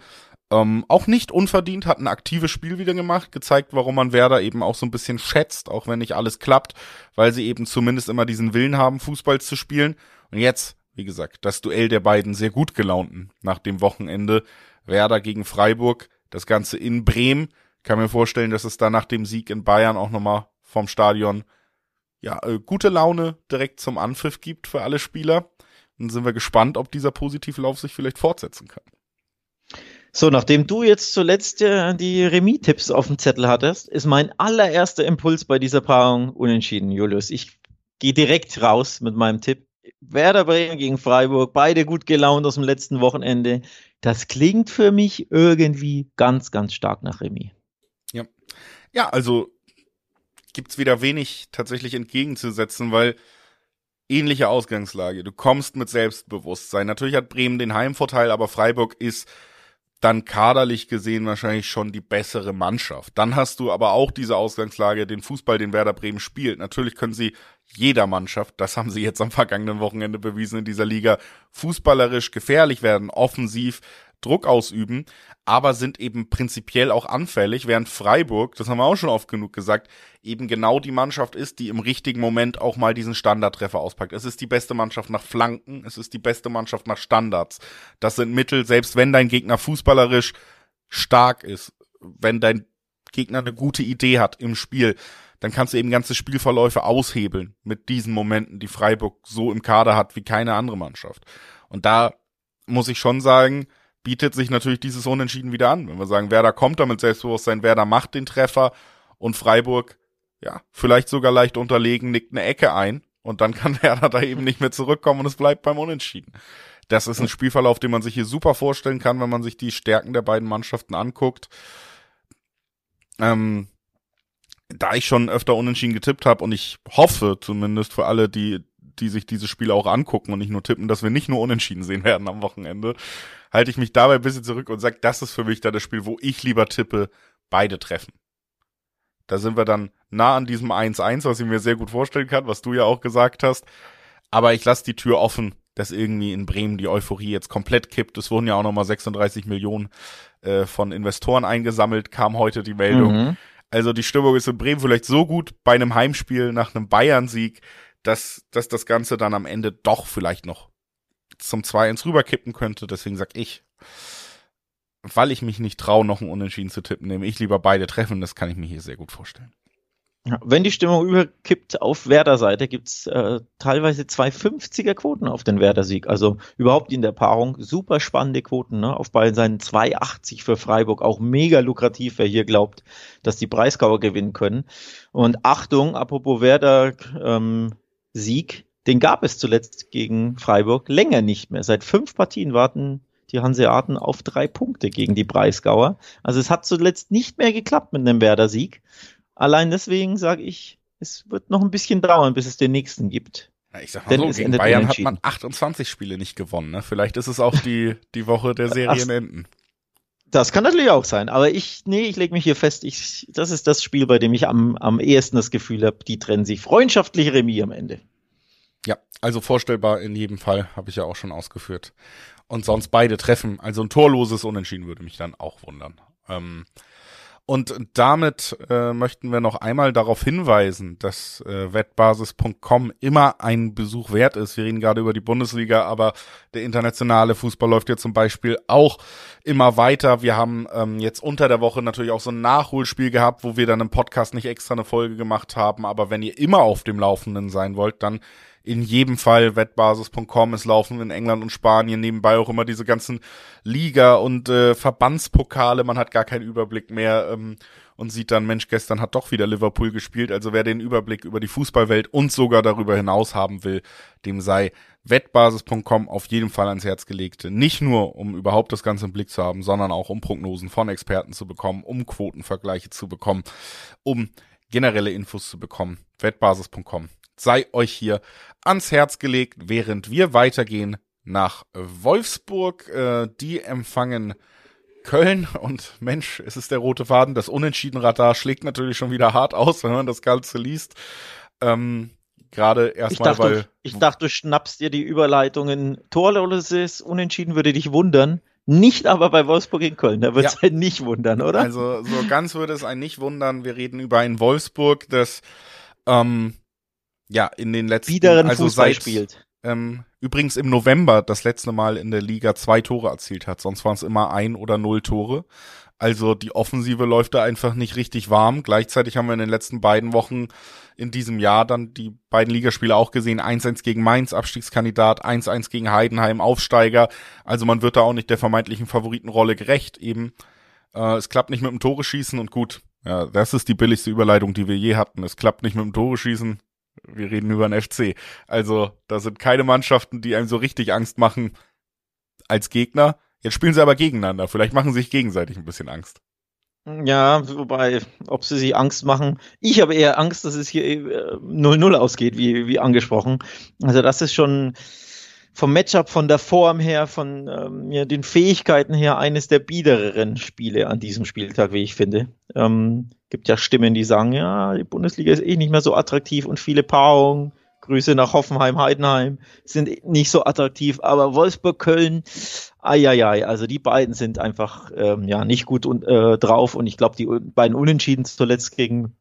Ähm, auch nicht unverdient, hat ein aktives Spiel wieder gemacht, gezeigt, warum man Werder eben auch so ein bisschen schätzt, auch wenn nicht alles klappt, weil sie eben zumindest immer diesen Willen haben, Fußball zu spielen. Und jetzt, wie gesagt, das Duell der beiden sehr gut gelaunten nach dem Wochenende. Werder gegen Freiburg, das Ganze in Bremen. Kann mir vorstellen, dass es da nach dem Sieg in Bayern auch nochmal vom Stadion ja, äh, gute Laune direkt zum Anpfiff gibt für alle Spieler. Dann sind wir gespannt, ob dieser Positivlauf sich vielleicht fortsetzen kann. So, nachdem du jetzt zuletzt äh, die Remis-Tipps auf dem Zettel hattest, ist mein allererster Impuls bei dieser Paarung unentschieden, Julius. Ich gehe direkt raus mit meinem Tipp. Werder Bremen gegen Freiburg, beide gut gelaunt aus dem letzten Wochenende. Das klingt für mich irgendwie ganz, ganz stark nach Remis. Ja, ja also gibt's wieder wenig tatsächlich entgegenzusetzen, weil ähnliche Ausgangslage. Du kommst mit Selbstbewusstsein. Natürlich hat Bremen den Heimvorteil, aber Freiburg ist dann kaderlich gesehen wahrscheinlich schon die bessere Mannschaft. Dann hast du aber auch diese Ausgangslage, den Fußball, den Werder Bremen spielt. Natürlich können sie jeder Mannschaft, das haben sie jetzt am vergangenen Wochenende bewiesen in dieser Liga, fußballerisch gefährlich werden, offensiv, Druck ausüben, aber sind eben prinzipiell auch anfällig, während Freiburg, das haben wir auch schon oft genug gesagt, eben genau die Mannschaft ist, die im richtigen Moment auch mal diesen Standardtreffer auspackt. Es ist die beste Mannschaft nach Flanken, es ist die beste Mannschaft nach Standards. Das sind Mittel, selbst wenn dein Gegner fußballerisch stark ist, wenn dein Gegner eine gute Idee hat im Spiel, dann kannst du eben ganze Spielverläufe aushebeln mit diesen Momenten, die Freiburg so im Kader hat wie keine andere Mannschaft. Und da muss ich schon sagen, bietet sich natürlich dieses Unentschieden wieder an. Wenn wir sagen, Werder kommt da mit Selbstbewusstsein, Werder macht den Treffer und Freiburg, ja, vielleicht sogar leicht unterlegen, nickt eine Ecke ein und dann kann Werder da eben nicht mehr zurückkommen und es bleibt beim Unentschieden. Das ist ein Spielverlauf, den man sich hier super vorstellen kann, wenn man sich die Stärken der beiden Mannschaften anguckt. Ähm, da ich schon öfter unentschieden getippt habe und ich hoffe zumindest für alle, die die sich diese Spiele auch angucken und nicht nur tippen, dass wir nicht nur unentschieden sehen werden am Wochenende, halte ich mich dabei ein bisschen zurück und sage, das ist für mich da das Spiel, wo ich lieber tippe, beide treffen. Da sind wir dann nah an diesem 1-1, was ich mir sehr gut vorstellen kann, was du ja auch gesagt hast. Aber ich lasse die Tür offen, dass irgendwie in Bremen die Euphorie jetzt komplett kippt. Es wurden ja auch nochmal 36 Millionen äh, von Investoren eingesammelt, kam heute die Meldung. Mhm. Also die Stimmung ist in Bremen vielleicht so gut bei einem Heimspiel nach einem Bayern-Sieg, dass, dass das Ganze dann am Ende doch vielleicht noch zum 2-1 rüberkippen könnte. Deswegen sag ich, weil ich mich nicht traue, noch ein Unentschieden zu tippen, nehme ich lieber beide treffen. Das kann ich mir hier sehr gut vorstellen. Wenn die Stimmung überkippt auf Werder-Seite, gibt's äh, teilweise zwei 50er-Quoten auf den Werder-Sieg. Also überhaupt in der Paarung super spannende Quoten. Ne? Auf beiden Seiten 2,80 für Freiburg. Auch mega lukrativ, wer hier glaubt, dass die Breisgauer gewinnen können. Und Achtung, apropos Werder, ähm, den gab es zuletzt gegen Freiburg länger nicht mehr. Seit fünf Partien warten die Hanseaten auf drei Punkte gegen die Breisgauer. Also es hat zuletzt nicht mehr geklappt mit einem Werder-Sieg. Allein deswegen sage ich, es wird noch ein bisschen dauern, bis es den nächsten gibt. Ja, ich sag mal Denn so, gegen Bayern hat man 28 Spiele nicht gewonnen. Ne? Vielleicht ist es auch die, die Woche der Serienenden. Das kann natürlich auch sein, aber ich, nee, ich lege mich hier fest, ich, das ist das Spiel, bei dem ich am, am ehesten das Gefühl habe, die trennen sich. Freundschaftliche Remis am Ende. Ja, also vorstellbar in jedem Fall, habe ich ja auch schon ausgeführt. Und sonst beide treffen, also ein torloses Unentschieden würde mich dann auch wundern. Ähm, Und damit äh, möchten wir noch einmal darauf hinweisen, dass äh, wettbasis.com immer ein Besuch wert ist. Wir reden gerade über die Bundesliga, aber der internationale Fußball läuft ja zum Beispiel auch immer weiter. Wir haben ähm, jetzt unter der Woche natürlich auch so ein Nachholspiel gehabt, wo wir dann im Podcast nicht extra eine Folge gemacht haben. Aber wenn ihr immer auf dem Laufenden sein wollt, dann in jedem Fall wettbasis.com. Es laufen in England und Spanien nebenbei auch immer diese ganzen Liga- und äh, Verbandspokale. Man hat gar keinen Überblick mehr ähm, und sieht dann, Mensch, gestern hat doch wieder Liverpool gespielt. Also wer den Überblick über die Fußballwelt und sogar darüber hinaus haben will, dem sei wettbasis.com auf jeden Fall ans Herz gelegt. Nicht nur, um überhaupt das Ganze im Blick zu haben, sondern auch um Prognosen von Experten zu bekommen, um Quotenvergleiche zu bekommen, um generelle Infos zu bekommen. Wettbasis.com sei euch hier ans Herz gelegt, während wir weitergehen nach Wolfsburg. Äh, die empfangen Köln und Mensch, es ist der rote Faden. Das Unentschieden-Radar schlägt natürlich schon wieder hart aus, wenn man das Ganze liest. Ähm, Gerade erstmal, weil. Ich dachte, du schnappst dir die Überleitungen. Torloses Unentschieden würde dich wundern. Nicht aber bei Wolfsburg in Köln. Da wird es ja. einen nicht wundern, oder? Also, so ganz würde es einen nicht wundern. Wir reden über ein Wolfsburg, das ähm, ja, in den letzten Biederen also Fußball seit, spielt. Ähm, übrigens im November das letzte Mal in der Liga zwei Tore erzielt hat. Sonst waren es immer ein oder null Tore. Also die Offensive läuft da einfach nicht richtig warm. Gleichzeitig haben wir in den letzten beiden Wochen in diesem Jahr dann die beiden Ligaspiele auch gesehen. 1-1 gegen Mainz, Abstiegskandidat, 1-1 gegen Heidenheim, Aufsteiger. Also man wird da auch nicht der vermeintlichen Favoritenrolle gerecht. Eben, äh, es klappt nicht mit dem Tore schießen und gut. Ja, das ist die billigste Überleitung, die wir je hatten. Es klappt nicht mit dem Tore schießen. Wir reden über einen FC. Also, da sind keine Mannschaften, die einem so richtig Angst machen als Gegner. Jetzt spielen sie aber gegeneinander. Vielleicht machen sie sich gegenseitig ein bisschen Angst. Ja, wobei, ob sie sich Angst machen. Ich habe eher Angst, dass es hier 0-0 äh, ausgeht, wie, wie angesprochen. Also, das ist schon vom Matchup, von der Form her, von ähm, ja, den Fähigkeiten her eines der biedereren Spiele an diesem Spieltag, wie ich finde. Ähm, gibt ja Stimmen, die sagen, ja, die Bundesliga ist eh nicht mehr so attraktiv und viele Paarungen. Grüße nach Hoffenheim, Heidenheim sind nicht so attraktiv, aber Wolfsburg, Köln, ai, also die beiden sind einfach ähm, ja nicht gut und, äh, drauf und ich glaube, die beiden Unentschieden zuletzt gegen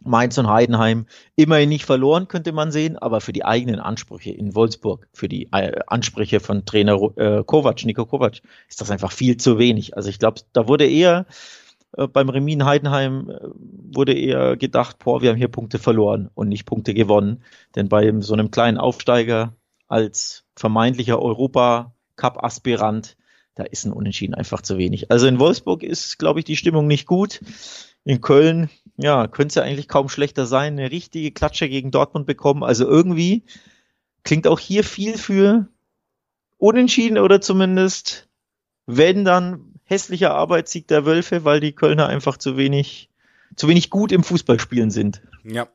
Mainz und Heidenheim immerhin nicht verloren, könnte man sehen, aber für die eigenen Ansprüche in Wolfsburg, für die äh, Ansprüche von Trainer äh, Kovac, Nico Kovac, ist das einfach viel zu wenig. Also ich glaube, da wurde eher äh, beim Remin Heidenheim äh, wurde eher gedacht, boah, wir haben hier Punkte verloren und nicht Punkte gewonnen. Denn bei so einem kleinen Aufsteiger als vermeintlicher Europa-Cup-Aspirant, da ist ein Unentschieden einfach zu wenig. Also in Wolfsburg ist, glaube ich, die Stimmung nicht gut. In Köln, ja, könnte es ja eigentlich kaum schlechter sein. Eine richtige Klatsche gegen Dortmund bekommen. Also irgendwie klingt auch hier viel für Unentschieden oder zumindest, wenn dann hässlicher Arbeitssieg der Wölfe, weil die Kölner einfach zu wenig, zu wenig gut im Fußballspielen sind. Ja.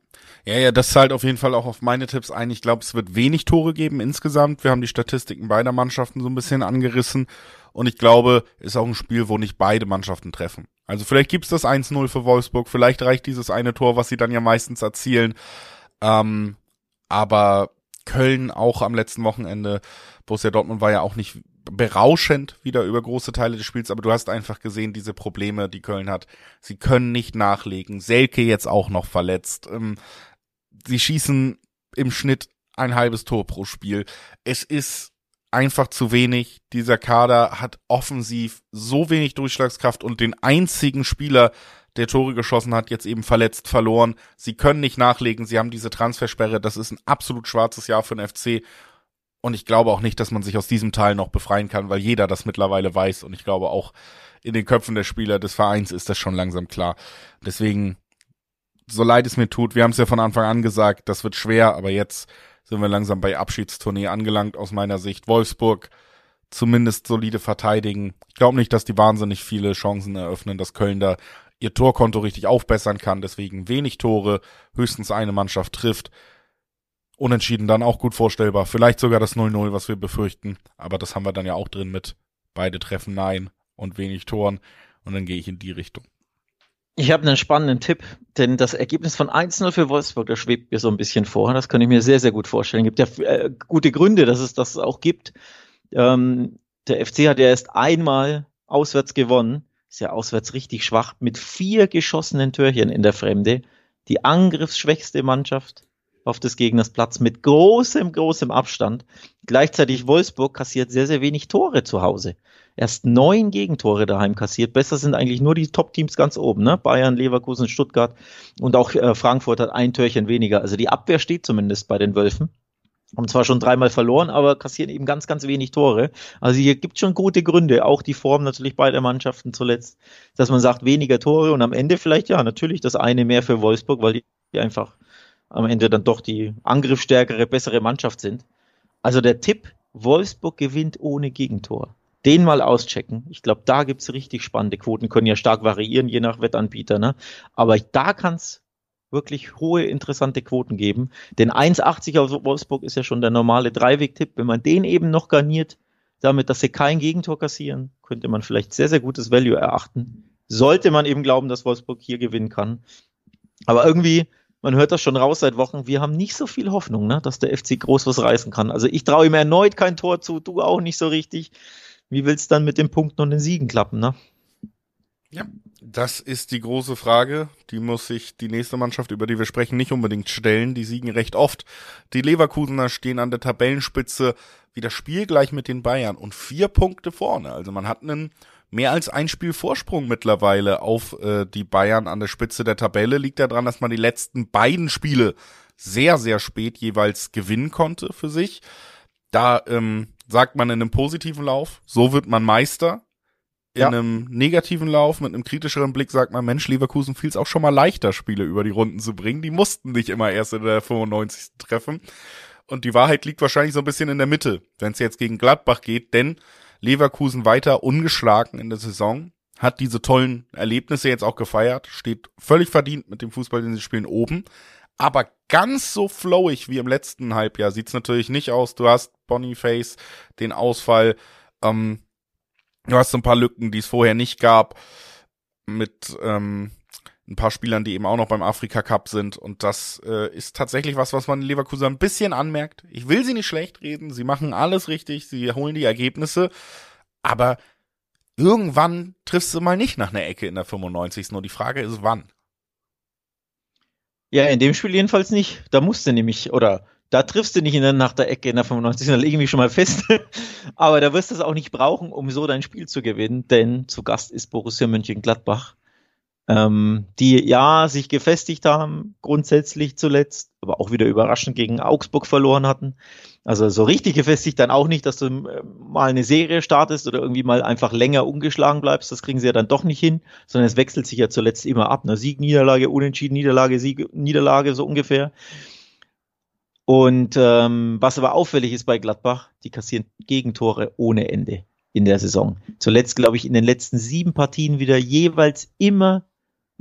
Ja, ja, das zahlt auf jeden Fall auch auf meine Tipps ein. Ich glaube, es wird wenig Tore geben insgesamt. Wir haben die Statistiken beider Mannschaften so ein bisschen angerissen. Und ich glaube, ist auch ein Spiel, wo nicht beide Mannschaften treffen. Also vielleicht gibt's das 1-0 für Wolfsburg, vielleicht reicht dieses eine Tor, was sie dann ja meistens erzielen. Ähm, aber Köln auch am letzten Wochenende, Borussia Dortmund war ja auch nicht berauschend wieder über große Teile des Spiels, aber du hast einfach gesehen, diese Probleme, die Köln hat. Sie können nicht nachlegen. Selke jetzt auch noch verletzt. Ähm, sie schießen im Schnitt ein halbes Tor pro Spiel. Es ist einfach zu wenig. Dieser Kader hat offensiv so wenig Durchschlagskraft und den einzigen Spieler, der Tore geschossen hat, jetzt eben verletzt, verloren. Sie können nicht nachlegen. Sie haben diese Transfersperre. Das ist ein absolut schwarzes Jahr für den FC. Und ich glaube auch nicht, dass man sich aus diesem Teil noch befreien kann, weil jeder das mittlerweile weiß. Und ich glaube auch in den Köpfen der Spieler des Vereins ist das schon langsam klar. Deswegen, so leid es mir tut, wir haben es ja von Anfang an gesagt, das wird schwer, aber jetzt sind wir langsam bei Abschiedstournee angelangt aus meiner Sicht. Wolfsburg zumindest solide verteidigen. Ich glaube nicht, dass die wahnsinnig viele Chancen eröffnen, dass Köln da ihr Torkonto richtig aufbessern kann. Deswegen wenig Tore, höchstens eine Mannschaft trifft. Unentschieden dann auch gut vorstellbar. Vielleicht sogar das 0-0, was wir befürchten. Aber das haben wir dann ja auch drin mit beide treffen Nein und wenig Toren. Und dann gehe ich in die Richtung. Ich habe einen spannenden Tipp, denn das Ergebnis von 1-0 für Wolfsburg, das schwebt mir so ein bisschen vor. Das kann ich mir sehr, sehr gut vorstellen. Es gibt ja äh, gute Gründe, dass es das auch gibt. Ähm, der FC hat ja erst einmal auswärts gewonnen ist ja auswärts richtig schwach, mit vier geschossenen Türchen in der Fremde, die angriffsschwächste Mannschaft auf des Gegners Platz mit großem, großem Abstand. Gleichzeitig Wolfsburg kassiert sehr, sehr wenig Tore zu Hause. Erst neun Gegentore daheim kassiert. Besser sind eigentlich nur die Top-Teams ganz oben, ne? Bayern, Leverkusen, Stuttgart und auch äh, Frankfurt hat ein Türchen weniger. Also die Abwehr steht zumindest bei den Wölfen haben zwar schon dreimal verloren, aber kassieren eben ganz, ganz wenig Tore. Also hier gibt schon gute Gründe, auch die Form natürlich beider Mannschaften zuletzt, dass man sagt, weniger Tore und am Ende vielleicht ja natürlich das eine mehr für Wolfsburg, weil die einfach am Ende dann doch die angriffsstärkere, bessere Mannschaft sind. Also der Tipp, Wolfsburg gewinnt ohne Gegentor. Den mal auschecken. Ich glaube, da gibt's richtig spannende Quoten, können ja stark variieren, je nach Wettanbieter. Ne? Aber da kann's wirklich hohe, interessante Quoten geben. Denn 1,80 auf Wolfsburg ist ja schon der normale Dreiweg-Tipp. Wenn man den eben noch garniert, damit, dass sie kein Gegentor kassieren, könnte man vielleicht sehr, sehr gutes Value erachten. Sollte man eben glauben, dass Wolfsburg hier gewinnen kann. Aber irgendwie, man hört das schon raus seit Wochen, wir haben nicht so viel Hoffnung, ne, dass der FC groß was reißen kann. Also ich traue ihm erneut kein Tor zu, du auch nicht so richtig. Wie will's dann mit den Punkten und den Siegen klappen, ne? Ja, das ist die große Frage. Die muss sich die nächste Mannschaft, über die wir sprechen, nicht unbedingt stellen. Die siegen recht oft. Die Leverkusener stehen an der Tabellenspitze wieder spielgleich mit den Bayern und vier Punkte vorne. Also man hat einen mehr als ein Spiel Vorsprung mittlerweile auf äh, die Bayern an der Spitze der Tabelle. Liegt daran, dass man die letzten beiden Spiele sehr, sehr spät jeweils gewinnen konnte für sich. Da ähm, sagt man in einem positiven Lauf, so wird man Meister in ja. einem negativen Lauf mit einem kritischeren Blick sagt man, Mensch, Leverkusen fiel es auch schon mal leichter, Spiele über die Runden zu bringen. Die mussten nicht immer erst in der 95. treffen. Und die Wahrheit liegt wahrscheinlich so ein bisschen in der Mitte, wenn es jetzt gegen Gladbach geht, denn Leverkusen weiter ungeschlagen in der Saison, hat diese tollen Erlebnisse jetzt auch gefeiert, steht völlig verdient mit dem Fußball, den sie spielen, oben. Aber ganz so flowig wie im letzten Halbjahr sieht's natürlich nicht aus. Du hast Boniface, den Ausfall, ähm, Du hast so ein paar Lücken, die es vorher nicht gab, mit ähm, ein paar Spielern, die eben auch noch beim Afrika Cup sind. Und das äh, ist tatsächlich was, was man in Leverkusen ein bisschen anmerkt. Ich will sie nicht schlecht reden, sie machen alles richtig, sie holen die Ergebnisse, aber irgendwann triffst du mal nicht nach einer Ecke in der 95. Und die Frage ist, wann? Ja, in dem Spiel jedenfalls nicht. Da musste nämlich, oder da triffst du nicht in der, nach der Ecke in der 95, da lege ich mich schon mal fest. Aber da wirst du es auch nicht brauchen, um so dein Spiel zu gewinnen, denn zu Gast ist Borussia Mönchengladbach, ähm, die ja sich gefestigt haben, grundsätzlich zuletzt, aber auch wieder überraschend gegen Augsburg verloren hatten. Also so richtig gefestigt dann auch nicht, dass du äh, mal eine Serie startest oder irgendwie mal einfach länger ungeschlagen bleibst. Das kriegen sie ja dann doch nicht hin, sondern es wechselt sich ja zuletzt immer ab. Ne? Sieg, Niederlage, Unentschieden, Niederlage, Sieg, Niederlage, so ungefähr. Und ähm, was aber auffällig ist bei Gladbach, die kassieren Gegentore ohne Ende in der Saison. Zuletzt, glaube ich, in den letzten sieben Partien wieder jeweils immer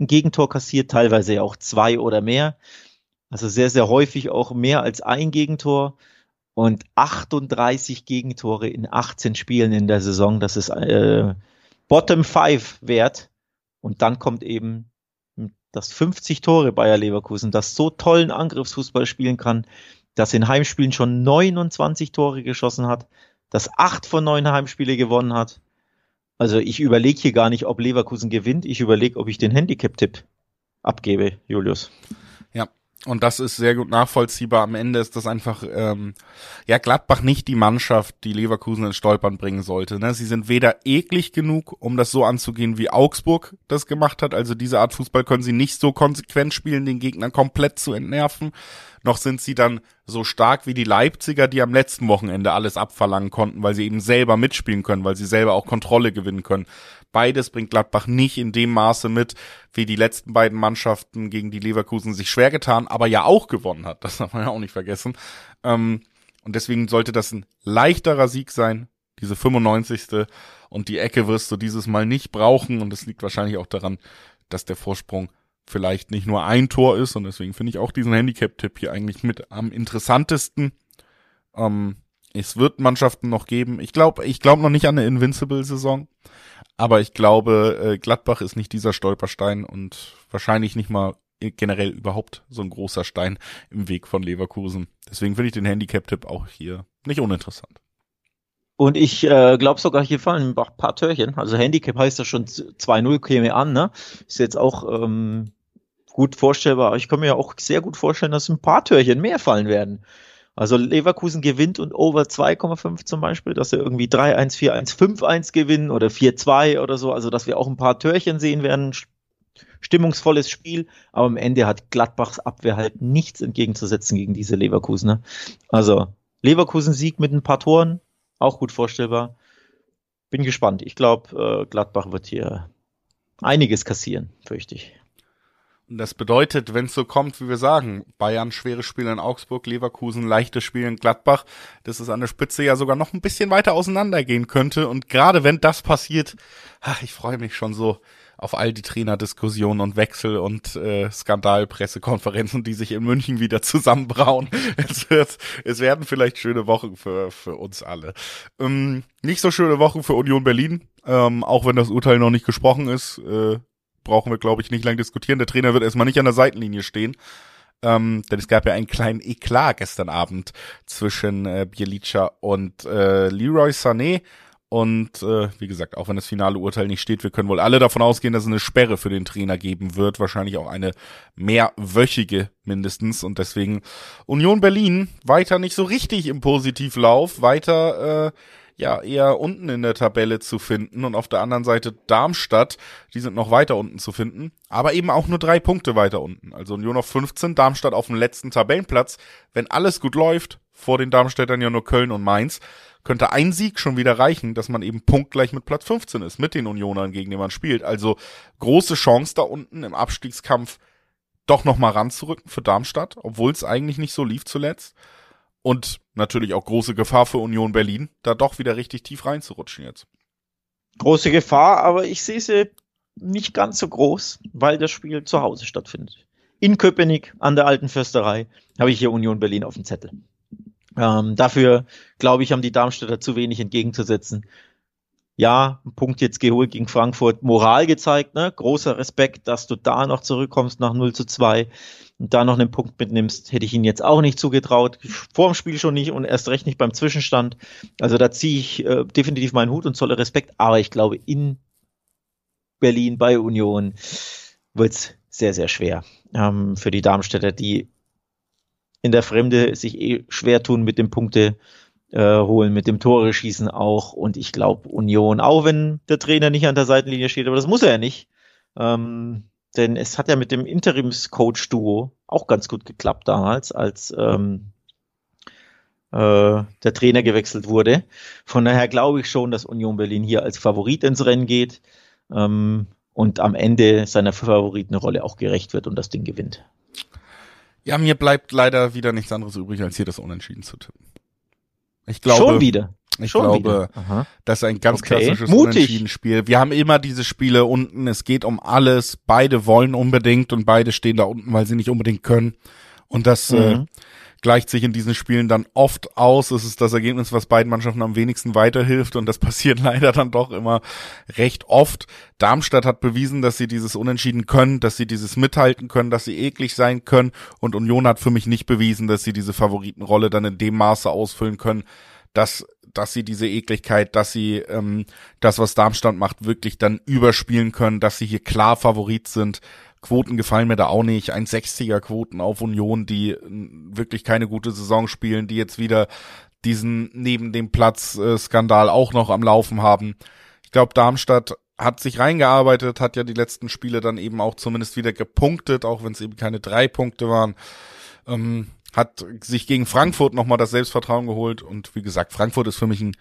ein Gegentor kassiert, teilweise ja auch zwei oder mehr. Also sehr, sehr häufig auch mehr als ein Gegentor und 38 Gegentore in 18 Spielen in der Saison. Das ist äh, Bottom Five wert. Und dann kommt eben das 50 Tore Bayer Leverkusen, das so tollen Angriffsfußball spielen kann, das in Heimspielen schon 29 Tore geschossen hat, das acht von neun Heimspiele gewonnen hat. Also ich überlege hier gar nicht, ob Leverkusen gewinnt. Ich überlege, ob ich den Handicap-Tipp abgebe, Julius. Ja, und das ist sehr gut nachvollziehbar. Am Ende ist das einfach, ähm, ja, Gladbach nicht die Mannschaft, die Leverkusen ins Stolpern bringen sollte. Ne? Sie sind weder eklig genug, um das so anzugehen, wie Augsburg das gemacht hat. Also diese Art Fußball können sie nicht so konsequent spielen, den Gegner komplett zu entnerven. Noch sind sie dann so stark wie die Leipziger, die am letzten Wochenende alles abverlangen konnten, weil sie eben selber mitspielen können, weil sie selber auch Kontrolle gewinnen können. Beides bringt Gladbach nicht in dem Maße mit, wie die letzten beiden Mannschaften gegen die Leverkusen sich schwer getan, aber ja auch gewonnen hat. Das darf man ja auch nicht vergessen. Ähm, und deswegen sollte das ein leichterer Sieg sein, diese 95. Und die Ecke wirst du dieses Mal nicht brauchen. Und es liegt wahrscheinlich auch daran, dass der Vorsprung vielleicht nicht nur ein Tor ist. Und deswegen finde ich auch diesen Handicap-Tipp hier eigentlich mit am interessantesten. Ähm, es wird Mannschaften noch geben. Ich glaube, ich glaube noch nicht an eine Invincible-Saison. Aber ich glaube, äh, Gladbach ist nicht dieser Stolperstein und wahrscheinlich nicht mal generell überhaupt so ein großer Stein im Weg von Leverkusen. Deswegen finde ich den Handicap-Tipp auch hier nicht uninteressant. Und ich äh, glaube sogar, hier fallen ein paar Törchen. Also Handicap heißt ja schon 2-0 käme an, ne? Ist jetzt auch ähm, gut vorstellbar. Ich kann mir ja auch sehr gut vorstellen, dass ein paar Törchen mehr fallen werden. Also Leverkusen gewinnt und over 2,5 zum Beispiel, dass sie irgendwie 3-1, 4-1, 5-1 gewinnen oder 4-2 oder so. Also dass wir auch ein paar Törchen sehen werden. Stimmungsvolles Spiel, aber am Ende hat Gladbachs Abwehr halt nichts entgegenzusetzen gegen diese Leverkusener. Also Leverkusen Sieg mit ein paar Toren, auch gut vorstellbar. Bin gespannt. Ich glaube, äh, Gladbach wird hier einiges kassieren, fürchte ich. Das bedeutet, wenn es so kommt, wie wir sagen, Bayern schwere Spiele in Augsburg, Leverkusen leichte Spiele in Gladbach, dass es an der Spitze ja sogar noch ein bisschen weiter auseinandergehen könnte. Und gerade wenn das passiert, ach, ich freue mich schon so auf all die Trainerdiskussionen und Wechsel und äh, Skandalpressekonferenzen, die sich in München wieder zusammenbrauen. es, wird, es werden vielleicht schöne Wochen für, für uns alle. Ähm, nicht so schöne Wochen für Union Berlin, ähm, auch wenn das Urteil noch nicht gesprochen ist. Äh, brauchen wir, glaube ich, nicht lang diskutieren. Der Trainer wird erstmal nicht an der Seitenlinie stehen. Ähm, denn es gab ja einen kleinen Eklat gestern Abend zwischen äh, Bielica und äh, Leroy Sané. Und äh, wie gesagt, auch wenn das finale Urteil nicht steht, wir können wohl alle davon ausgehen, dass es eine Sperre für den Trainer geben wird. Wahrscheinlich auch eine mehrwöchige mindestens. Und deswegen Union Berlin weiter nicht so richtig im Positivlauf, weiter äh, ja eher unten in der Tabelle zu finden und auf der anderen Seite Darmstadt, die sind noch weiter unten zu finden, aber eben auch nur drei Punkte weiter unten. Also Union auf 15, Darmstadt auf dem letzten Tabellenplatz. Wenn alles gut läuft, vor den Darmstädtern ja nur Köln und Mainz, könnte ein Sieg schon wieder reichen, dass man eben punktgleich mit Platz 15 ist, mit den Unionern, gegen die man spielt. Also große Chance da unten im Abstiegskampf doch nochmal ranzurücken für Darmstadt, obwohl es eigentlich nicht so lief zuletzt. Und natürlich auch große Gefahr für Union Berlin, da doch wieder richtig tief reinzurutschen jetzt. Große Gefahr, aber ich sehe sie nicht ganz so groß, weil das Spiel zu Hause stattfindet. In Köpenick an der alten Försterei habe ich hier Union Berlin auf dem Zettel. Ähm, dafür, glaube ich, haben die Darmstädter zu wenig entgegenzusetzen ja, ein Punkt jetzt geholt gegen Frankfurt, Moral gezeigt, ne? Großer Respekt, dass du da noch zurückkommst nach 0 zu 2 und da noch einen Punkt mitnimmst, hätte ich ihnen jetzt auch nicht zugetraut. Vor dem Spiel schon nicht und erst recht nicht beim Zwischenstand. Also da ziehe ich äh, definitiv meinen Hut und zolle Respekt, aber ich glaube, in Berlin bei Union wird's sehr, sehr schwer ähm, für die Darmstädter, die in der Fremde sich eh schwer tun mit dem Punkte äh, holen, mit dem Tore schießen auch. Und ich glaube, Union, auch wenn der Trainer nicht an der Seitenlinie steht, aber das muss er ja nicht. Ähm, denn es hat ja mit dem Interims-Coach-Duo auch ganz gut geklappt damals, als ähm, äh, der Trainer gewechselt wurde. Von daher glaube ich schon, dass Union Berlin hier als Favorit ins Rennen geht ähm, und am Ende seiner Favoritenrolle auch gerecht wird und das Ding gewinnt. Ja, mir bleibt leider wieder nichts anderes übrig, als hier das Unentschieden zu tippen. Ich glaube, Schon wieder. Ich Schon glaube, das ist ein ganz Okay. klassisches Mutig. Unentschieden-Spiel. Wir haben immer diese Spiele unten. Es geht um alles. Beide wollen unbedingt und beide stehen da unten, weil sie nicht unbedingt können. Und das äh, Mhm. Gleicht sich in diesen Spielen dann oft aus. Es ist das Ergebnis, was beiden Mannschaften am wenigsten weiterhilft. Und das passiert leider dann doch immer recht oft. Darmstadt hat bewiesen, dass sie dieses Unentschieden können, dass sie dieses mithalten können, dass sie eklig sein können. Und Union hat für mich nicht bewiesen, dass sie diese Favoritenrolle dann in dem Maße ausfüllen können, dass dass sie diese Ekligkeit, dass sie ähm, das, was Darmstadt macht, wirklich dann überspielen können, dass sie hier klar Favorit sind. Quoten gefallen mir da auch nicht. 1,60er Quoten auf Union, die wirklich keine gute Saison spielen, die jetzt wieder diesen neben dem Platz äh, Skandal auch noch am Laufen haben. Ich glaube, Darmstadt hat sich reingearbeitet, hat ja die letzten Spiele dann eben auch zumindest wieder gepunktet, auch wenn es eben keine drei Punkte waren. Ähm, hat sich gegen Frankfurt nochmal das Selbstvertrauen geholt und wie gesagt, Frankfurt ist für mich ein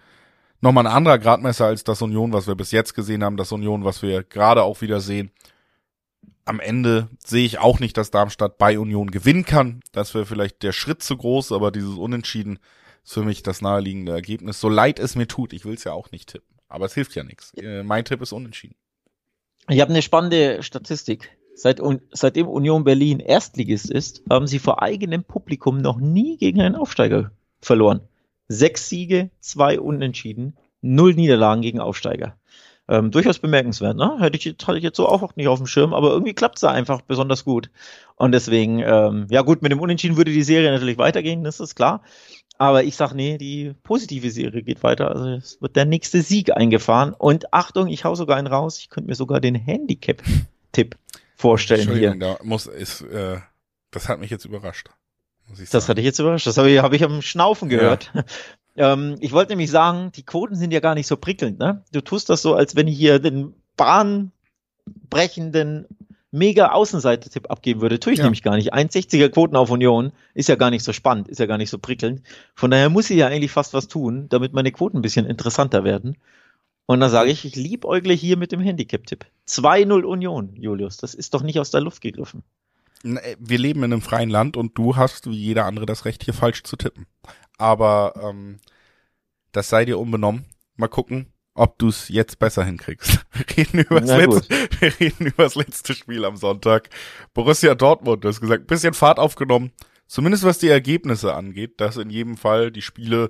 nochmal ein anderer Gradmesser als das Union, was wir bis jetzt gesehen haben, das Union, was wir gerade auch wieder sehen. Am Ende sehe ich auch nicht, dass Darmstadt bei Union gewinnen kann. Das wäre vielleicht der Schritt zu groß, aber dieses Unentschieden ist für mich das naheliegende Ergebnis. So leid es mir tut, ich will es ja auch nicht tippen. Aber es hilft ja nichts. Äh, Mein Tipp ist unentschieden. Ich habe eine spannende Statistik. Seit, seitdem Union Berlin Erstligist ist, haben sie vor eigenem Publikum noch nie gegen einen Aufsteiger verloren. Sechs Siege, zwei Unentschieden, null Niederlagen gegen Aufsteiger. Ähm, durchaus bemerkenswert, ne? Hätte ich, hatte ich jetzt so auch nicht auf dem Schirm, aber irgendwie klappt es da einfach besonders gut. Und deswegen, ähm, ja gut, mit dem Unentschieden würde die Serie natürlich weitergehen, das ist klar. Aber ich sag, nee, die positive Serie geht weiter. Also es wird der nächste Sieg eingefahren. Und Achtung, ich hau sogar einen raus. Ich könnte mir sogar den Handicap-Tipp vorstellen hier. Da muss, ist, äh, das hat mich jetzt überrascht. das hatte ich jetzt überrascht. Das habe ich, hab ich am Schnaufen gehört. Ja. Ähm, ich wollte nämlich sagen, die Quoten sind ja gar nicht so prickelnd. Ne? Du tust das so, als wenn ich hier den bahnbrechenden mega Außenseiter-Tipp abgeben würde. Tue ich ja. nämlich gar nicht. 1,60er Quoten auf Union ist ja gar nicht so spannend, ist ja gar nicht so prickelnd. Von daher muss ich ja eigentlich fast was tun, damit meine Quoten ein bisschen interessanter werden. Und dann sage ich, ich liebäugle hier mit dem Handicap-Tipp. 2-0 Union, Julius. Das ist doch nicht aus der Luft gegriffen. Äh, wir leben in einem freien Land und du hast, wie jeder andere, das Recht, hier falsch zu tippen. Aber ähm, das sei dir unbenommen. Mal gucken, ob du es jetzt besser hinkriegst. Wir reden, über das letzte, wir reden über das letzte Spiel am Sonntag. Borussia Dortmund, du hast gesagt, bisschen Fahrt aufgenommen. Zumindest was die Ergebnisse angeht, dass in jedem Fall die Spiele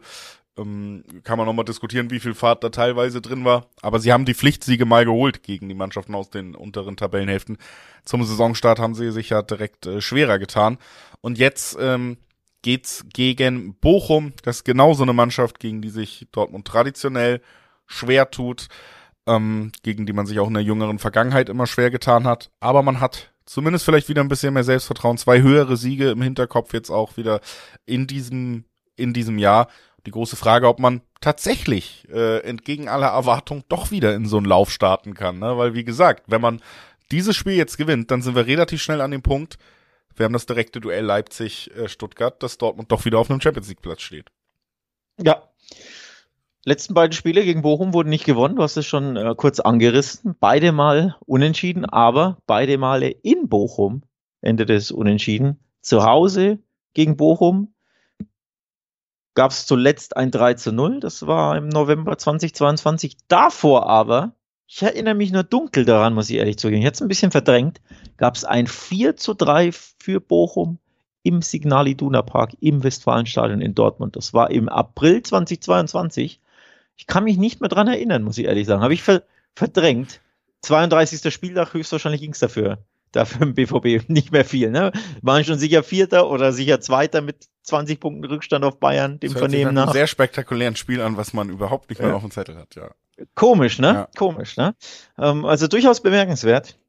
ähm, kann man nochmal diskutieren, wie viel Fahrt da teilweise drin war. Aber sie haben die Pflichtsiege mal geholt gegen die Mannschaften aus den unteren Tabellenhälften. Zum Saisonstart haben sie sich ja direkt äh, schwerer getan. Und jetzt ähm, geht's gegen Bochum. Das ist genauso eine Mannschaft, gegen die sich Dortmund traditionell schwer tut, ähm, gegen die man sich auch in der jüngeren Vergangenheit immer schwer getan hat. Aber man hat zumindest vielleicht wieder ein bisschen mehr Selbstvertrauen, zwei höhere Siege im Hinterkopf jetzt auch wieder in diesem in diesem Jahr. Die große Frage, ob man tatsächlich äh, entgegen aller Erwartung doch wieder in so einen Lauf starten kann, ne? Weil wie gesagt, wenn man dieses Spiel jetzt gewinnt, dann sind wir relativ schnell an dem Punkt, wir haben das direkte Duell Leipzig-Stuttgart, dass Dortmund doch wieder auf einem Champions League-Platz steht. Ja. Letzten beiden Spiele gegen Bochum wurden nicht gewonnen. Du hast es schon äh, kurz angerissen. Beide mal unentschieden, aber beide Male in Bochum endet es unentschieden. Zu Hause gegen Bochum gab es zuletzt ein 3 zu 0. Das war im November 2022. Davor aber ich erinnere mich nur dunkel daran, muss ich ehrlich zugeben. Jetzt ein bisschen verdrängt. Gab es ein 4 zu 3 für Bochum im Signal Iduna Park im Westfalenstadion in Dortmund. Das war im April 2022. Ich kann mich nicht mehr dran erinnern, muss ich ehrlich sagen. Habe ich ver verdrängt. 32. Spieltag, höchstwahrscheinlich ging es dafür. Dafür im BVB nicht mehr viel. Ne? Waren schon sicher Vierter oder sicher Zweiter mit 20 Punkten Rückstand auf Bayern, dem das Vernehmen nach. Ein sehr spektakulären Spiel an, was man überhaupt nicht mehr ja. auf dem Zettel hat, ja. Komisch, ne? Ja. Komisch, ne? Ähm, also durchaus bemerkenswert,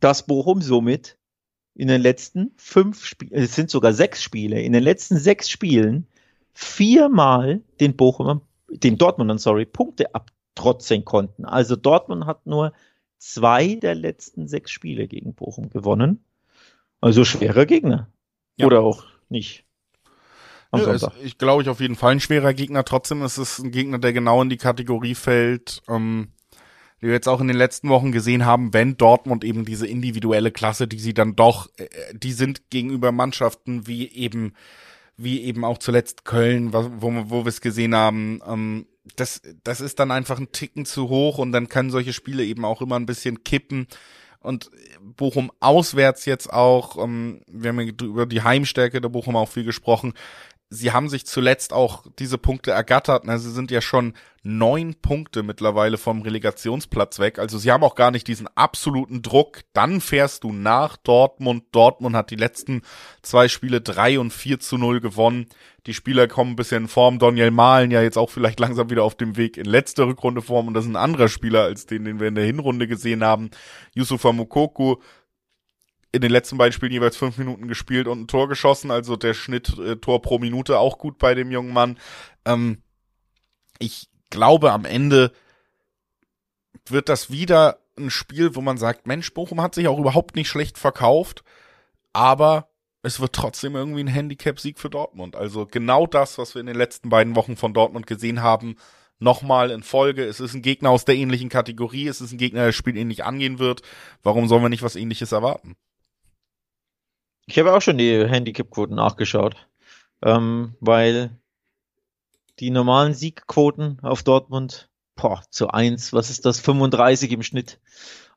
dass Bochum somit in den letzten fünf Spielen, es sind sogar sechs Spiele, in den letzten sechs Spielen viermal den Bochum, den Dortmundern, sorry, Punkte abtrotzen konnten. Also Dortmund hat nur zwei der letzten sechs Spiele gegen Bochum gewonnen. Also schwerer Gegner. Ja. Oder auch nicht am Sonntag. Ist, ich glaube ich auf jeden Fall ein schwerer Gegner. Trotzdem ist es ein Gegner, der genau in die Kategorie fällt, ähm, die wir jetzt auch in den letzten Wochen gesehen haben, wenn Dortmund eben diese individuelle Klasse, die sie dann doch, äh, die sind gegenüber Mannschaften wie eben, wie eben auch zuletzt Köln, wo, wo wir es gesehen haben, ähm, das, das ist dann einfach ein Ticken zu hoch und dann können solche Spiele eben auch immer ein bisschen kippen. Und Bochum auswärts jetzt auch, ähm, wir haben über die Heimstärke der Bochum auch viel gesprochen, sie haben sich zuletzt auch diese Punkte ergattert. Ne? Sie sind ja schon neun Punkte mittlerweile vom Relegationsplatz weg. Also sie haben auch gar nicht diesen absoluten Druck. Dann fährst du nach Dortmund. Dortmund hat die letzten zwei Spiele drei und vier zu null gewonnen. Die Spieler kommen ein bisschen in Form. Daniel Mahlen ja jetzt auch vielleicht langsam wieder auf dem Weg in letzte Rückrunde Form. Und das ist ein anderer Spieler als den, den wir in der Hinrunde gesehen haben. Yusufa Mukoku in den letzten beiden Spielen jeweils fünf Minuten gespielt und ein Tor geschossen, also der Schnitt äh, Tor pro Minute auch gut bei dem jungen Mann. Ähm, ich glaube, am Ende wird das wieder ein Spiel, wo man sagt, Mensch, Bochum hat sich auch überhaupt nicht schlecht verkauft, aber es wird trotzdem irgendwie ein Handicap-Sieg für Dortmund. Also genau das, was wir in den letzten beiden Wochen von Dortmund gesehen haben, nochmal in Folge. Es ist ein Gegner aus der ähnlichen Kategorie, es ist ein Gegner, der das Spiel ähnlich angehen wird. Warum sollen wir nicht was ähnliches erwarten? Ich habe auch schon die Handicap-Quoten nachgeschaut, ähm, weil die normalen Siegquoten auf Dortmund, boah, zu 1, was ist das, 35 im Schnitt,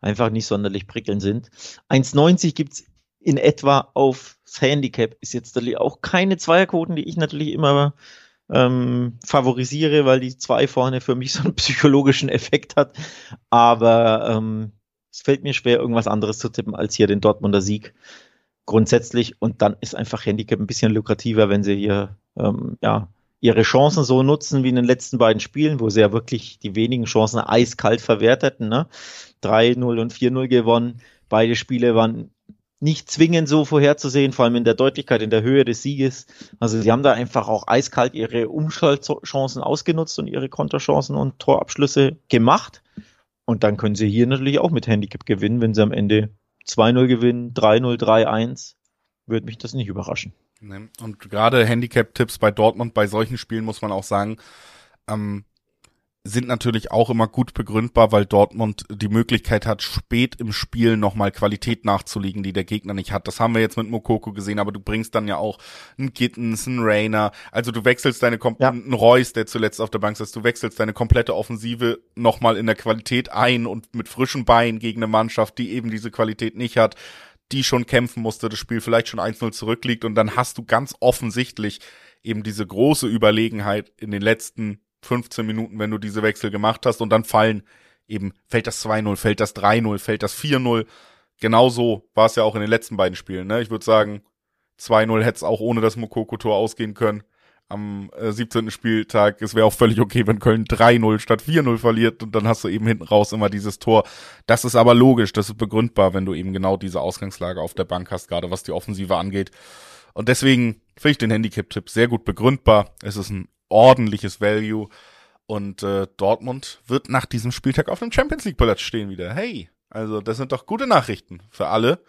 einfach nicht sonderlich prickelnd sind. 1,90 gibt's in etwa aufs Handicap, ist jetzt auch keine Zweierquoten, die ich natürlich immer ähm, favorisiere, weil die zwei vorne für mich so einen psychologischen Effekt hat. Aber ähm, es fällt mir schwer, irgendwas anderes zu tippen als hier den Dortmunder Sieg. Grundsätzlich. Und dann ist einfach Handicap ein bisschen lukrativer, wenn sie hier ähm, ja, ihre Chancen so nutzen wie in den letzten beiden Spielen, wo sie ja wirklich die wenigen Chancen eiskalt verwerteten. Ne? 3-0 und 4-0 gewonnen. Beide Spiele waren nicht zwingend so vorherzusehen, vor allem in der Deutlichkeit, in der Höhe des Sieges. Also sie haben da einfach auch eiskalt ihre Umschaltchancen ausgenutzt und ihre Konterchancen und Torabschlüsse gemacht. Und dann können sie hier natürlich auch mit Handicap gewinnen, wenn sie am Ende 2-0 gewinnen, 3-0, 3-1. Würde mich das nicht überraschen. Und gerade Handicap-Tipps bei Dortmund, bei solchen Spielen muss man auch sagen, ähm, sind natürlich auch immer gut begründbar, weil Dortmund die Möglichkeit hat, spät im Spiel nochmal Qualität nachzulegen, die der Gegner nicht hat. Das haben wir jetzt mit Mokoko gesehen, aber du bringst dann ja auch einen Gittens, einen Rainer. Also du wechselst deine Kom ja. einen Reus, der zuletzt auf der Bank ist, du wechselst deine komplette Offensive nochmal in der Qualität ein und mit frischen Beinen gegen eine Mannschaft, die eben diese Qualität nicht hat, die schon kämpfen musste, das Spiel vielleicht schon 1-0 zurückliegt und dann hast du ganz offensichtlich eben diese große Überlegenheit in den letzten 15 Minuten, wenn du diese Wechsel gemacht hast und dann fallen eben, fällt das 2-0, fällt das 3-0, fällt das 4-0. Genauso war es ja auch in den letzten beiden Spielen. Ne? Ich würde sagen, 2-0 hätte es auch ohne das Mokoko-Tor ausgehen können am äh, 17. Spieltag. Es wäre auch völlig okay, wenn Köln 3-0 statt 4-0 verliert und dann hast du eben hinten raus immer dieses Tor. Das ist aber logisch, das ist begründbar, wenn du eben genau diese Ausgangslage auf der Bank hast, gerade was die Offensive angeht. Und deswegen finde ich den Handicap-Tipp sehr gut begründbar. Es ist ein ordentliches Value. Und äh, Dortmund wird nach diesem Spieltag auf dem Champions League Platz stehen wieder. Hey, also das sind doch gute Nachrichten für alle.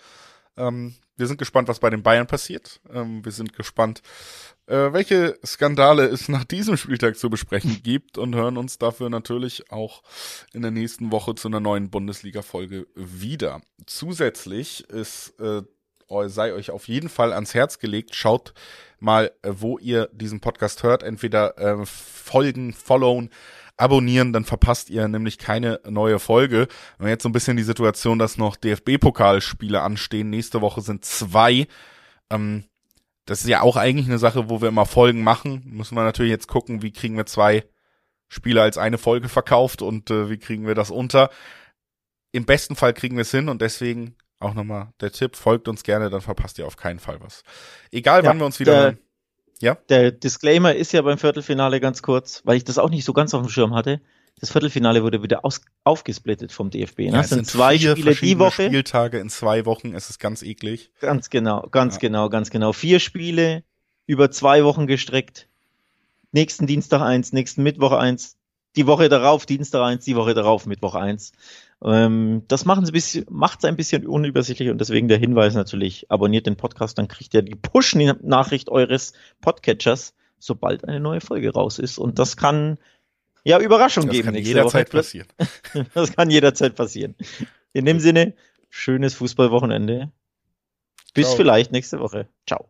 Ähm, wir sind gespannt, was bei den Bayern passiert. Ähm, wir sind gespannt, äh, welche Skandale es nach diesem Spieltag zu besprechen gibt und hören uns dafür natürlich auch in der nächsten Woche zu einer neuen Bundesliga-Folge wieder. Zusätzlich ist äh, sei euch auf jeden Fall ans Herz gelegt. Schaut mal, äh, wo ihr diesen Podcast hört. Entweder äh, folgen, followen, abonnieren, dann verpasst ihr nämlich keine neue Folge. Wir haben jetzt so ein bisschen die Situation, dass noch DFB-Pokalspiele anstehen. Nächste Woche sind zwei. Ähm, das ist ja auch eigentlich eine Sache, wo wir immer Folgen machen. Müssen wir natürlich jetzt gucken, wie kriegen wir zwei Spiele als eine Folge verkauft und äh, wie kriegen wir das unter. Im besten Fall kriegen wir es hin und deswegen auch nochmal der Tipp, folgt uns gerne, dann verpasst ihr auf keinen Fall was. Egal, ja, wann wir uns wieder der, hören. Ja? Der Disclaimer ist ja beim Viertelfinale ganz kurz, weil ich das auch nicht so ganz auf dem Schirm hatte. Das Viertelfinale wurde wieder aus, aufgesplittet vom DFB. Ne? Ja, es sind, sind zwei Spiele die Woche. Spieltage in zwei Wochen, es ist ganz eklig. Ganz genau, ganz ja. genau, ganz genau. Vier Spiele über zwei Wochen gestreckt. Nächsten Dienstag eins, nächsten Mittwoch eins, die Woche darauf Dienstag eins, die Woche darauf Mittwoch eins. Ähm, das machen sie bisschen, macht es ein bisschen unübersichtlich und deswegen der Hinweis natürlich, abonniert den Podcast, dann kriegt ihr die Push-Nachricht eures Podcatchers, sobald eine neue Folge raus ist. Und das kann ja Überraschung das geben. Das kann jederzeit passieren. das kann jederzeit passieren. In dem Sinne, schönes Fußballwochenende. Bis Ciao. vielleicht nächste Woche. Ciao.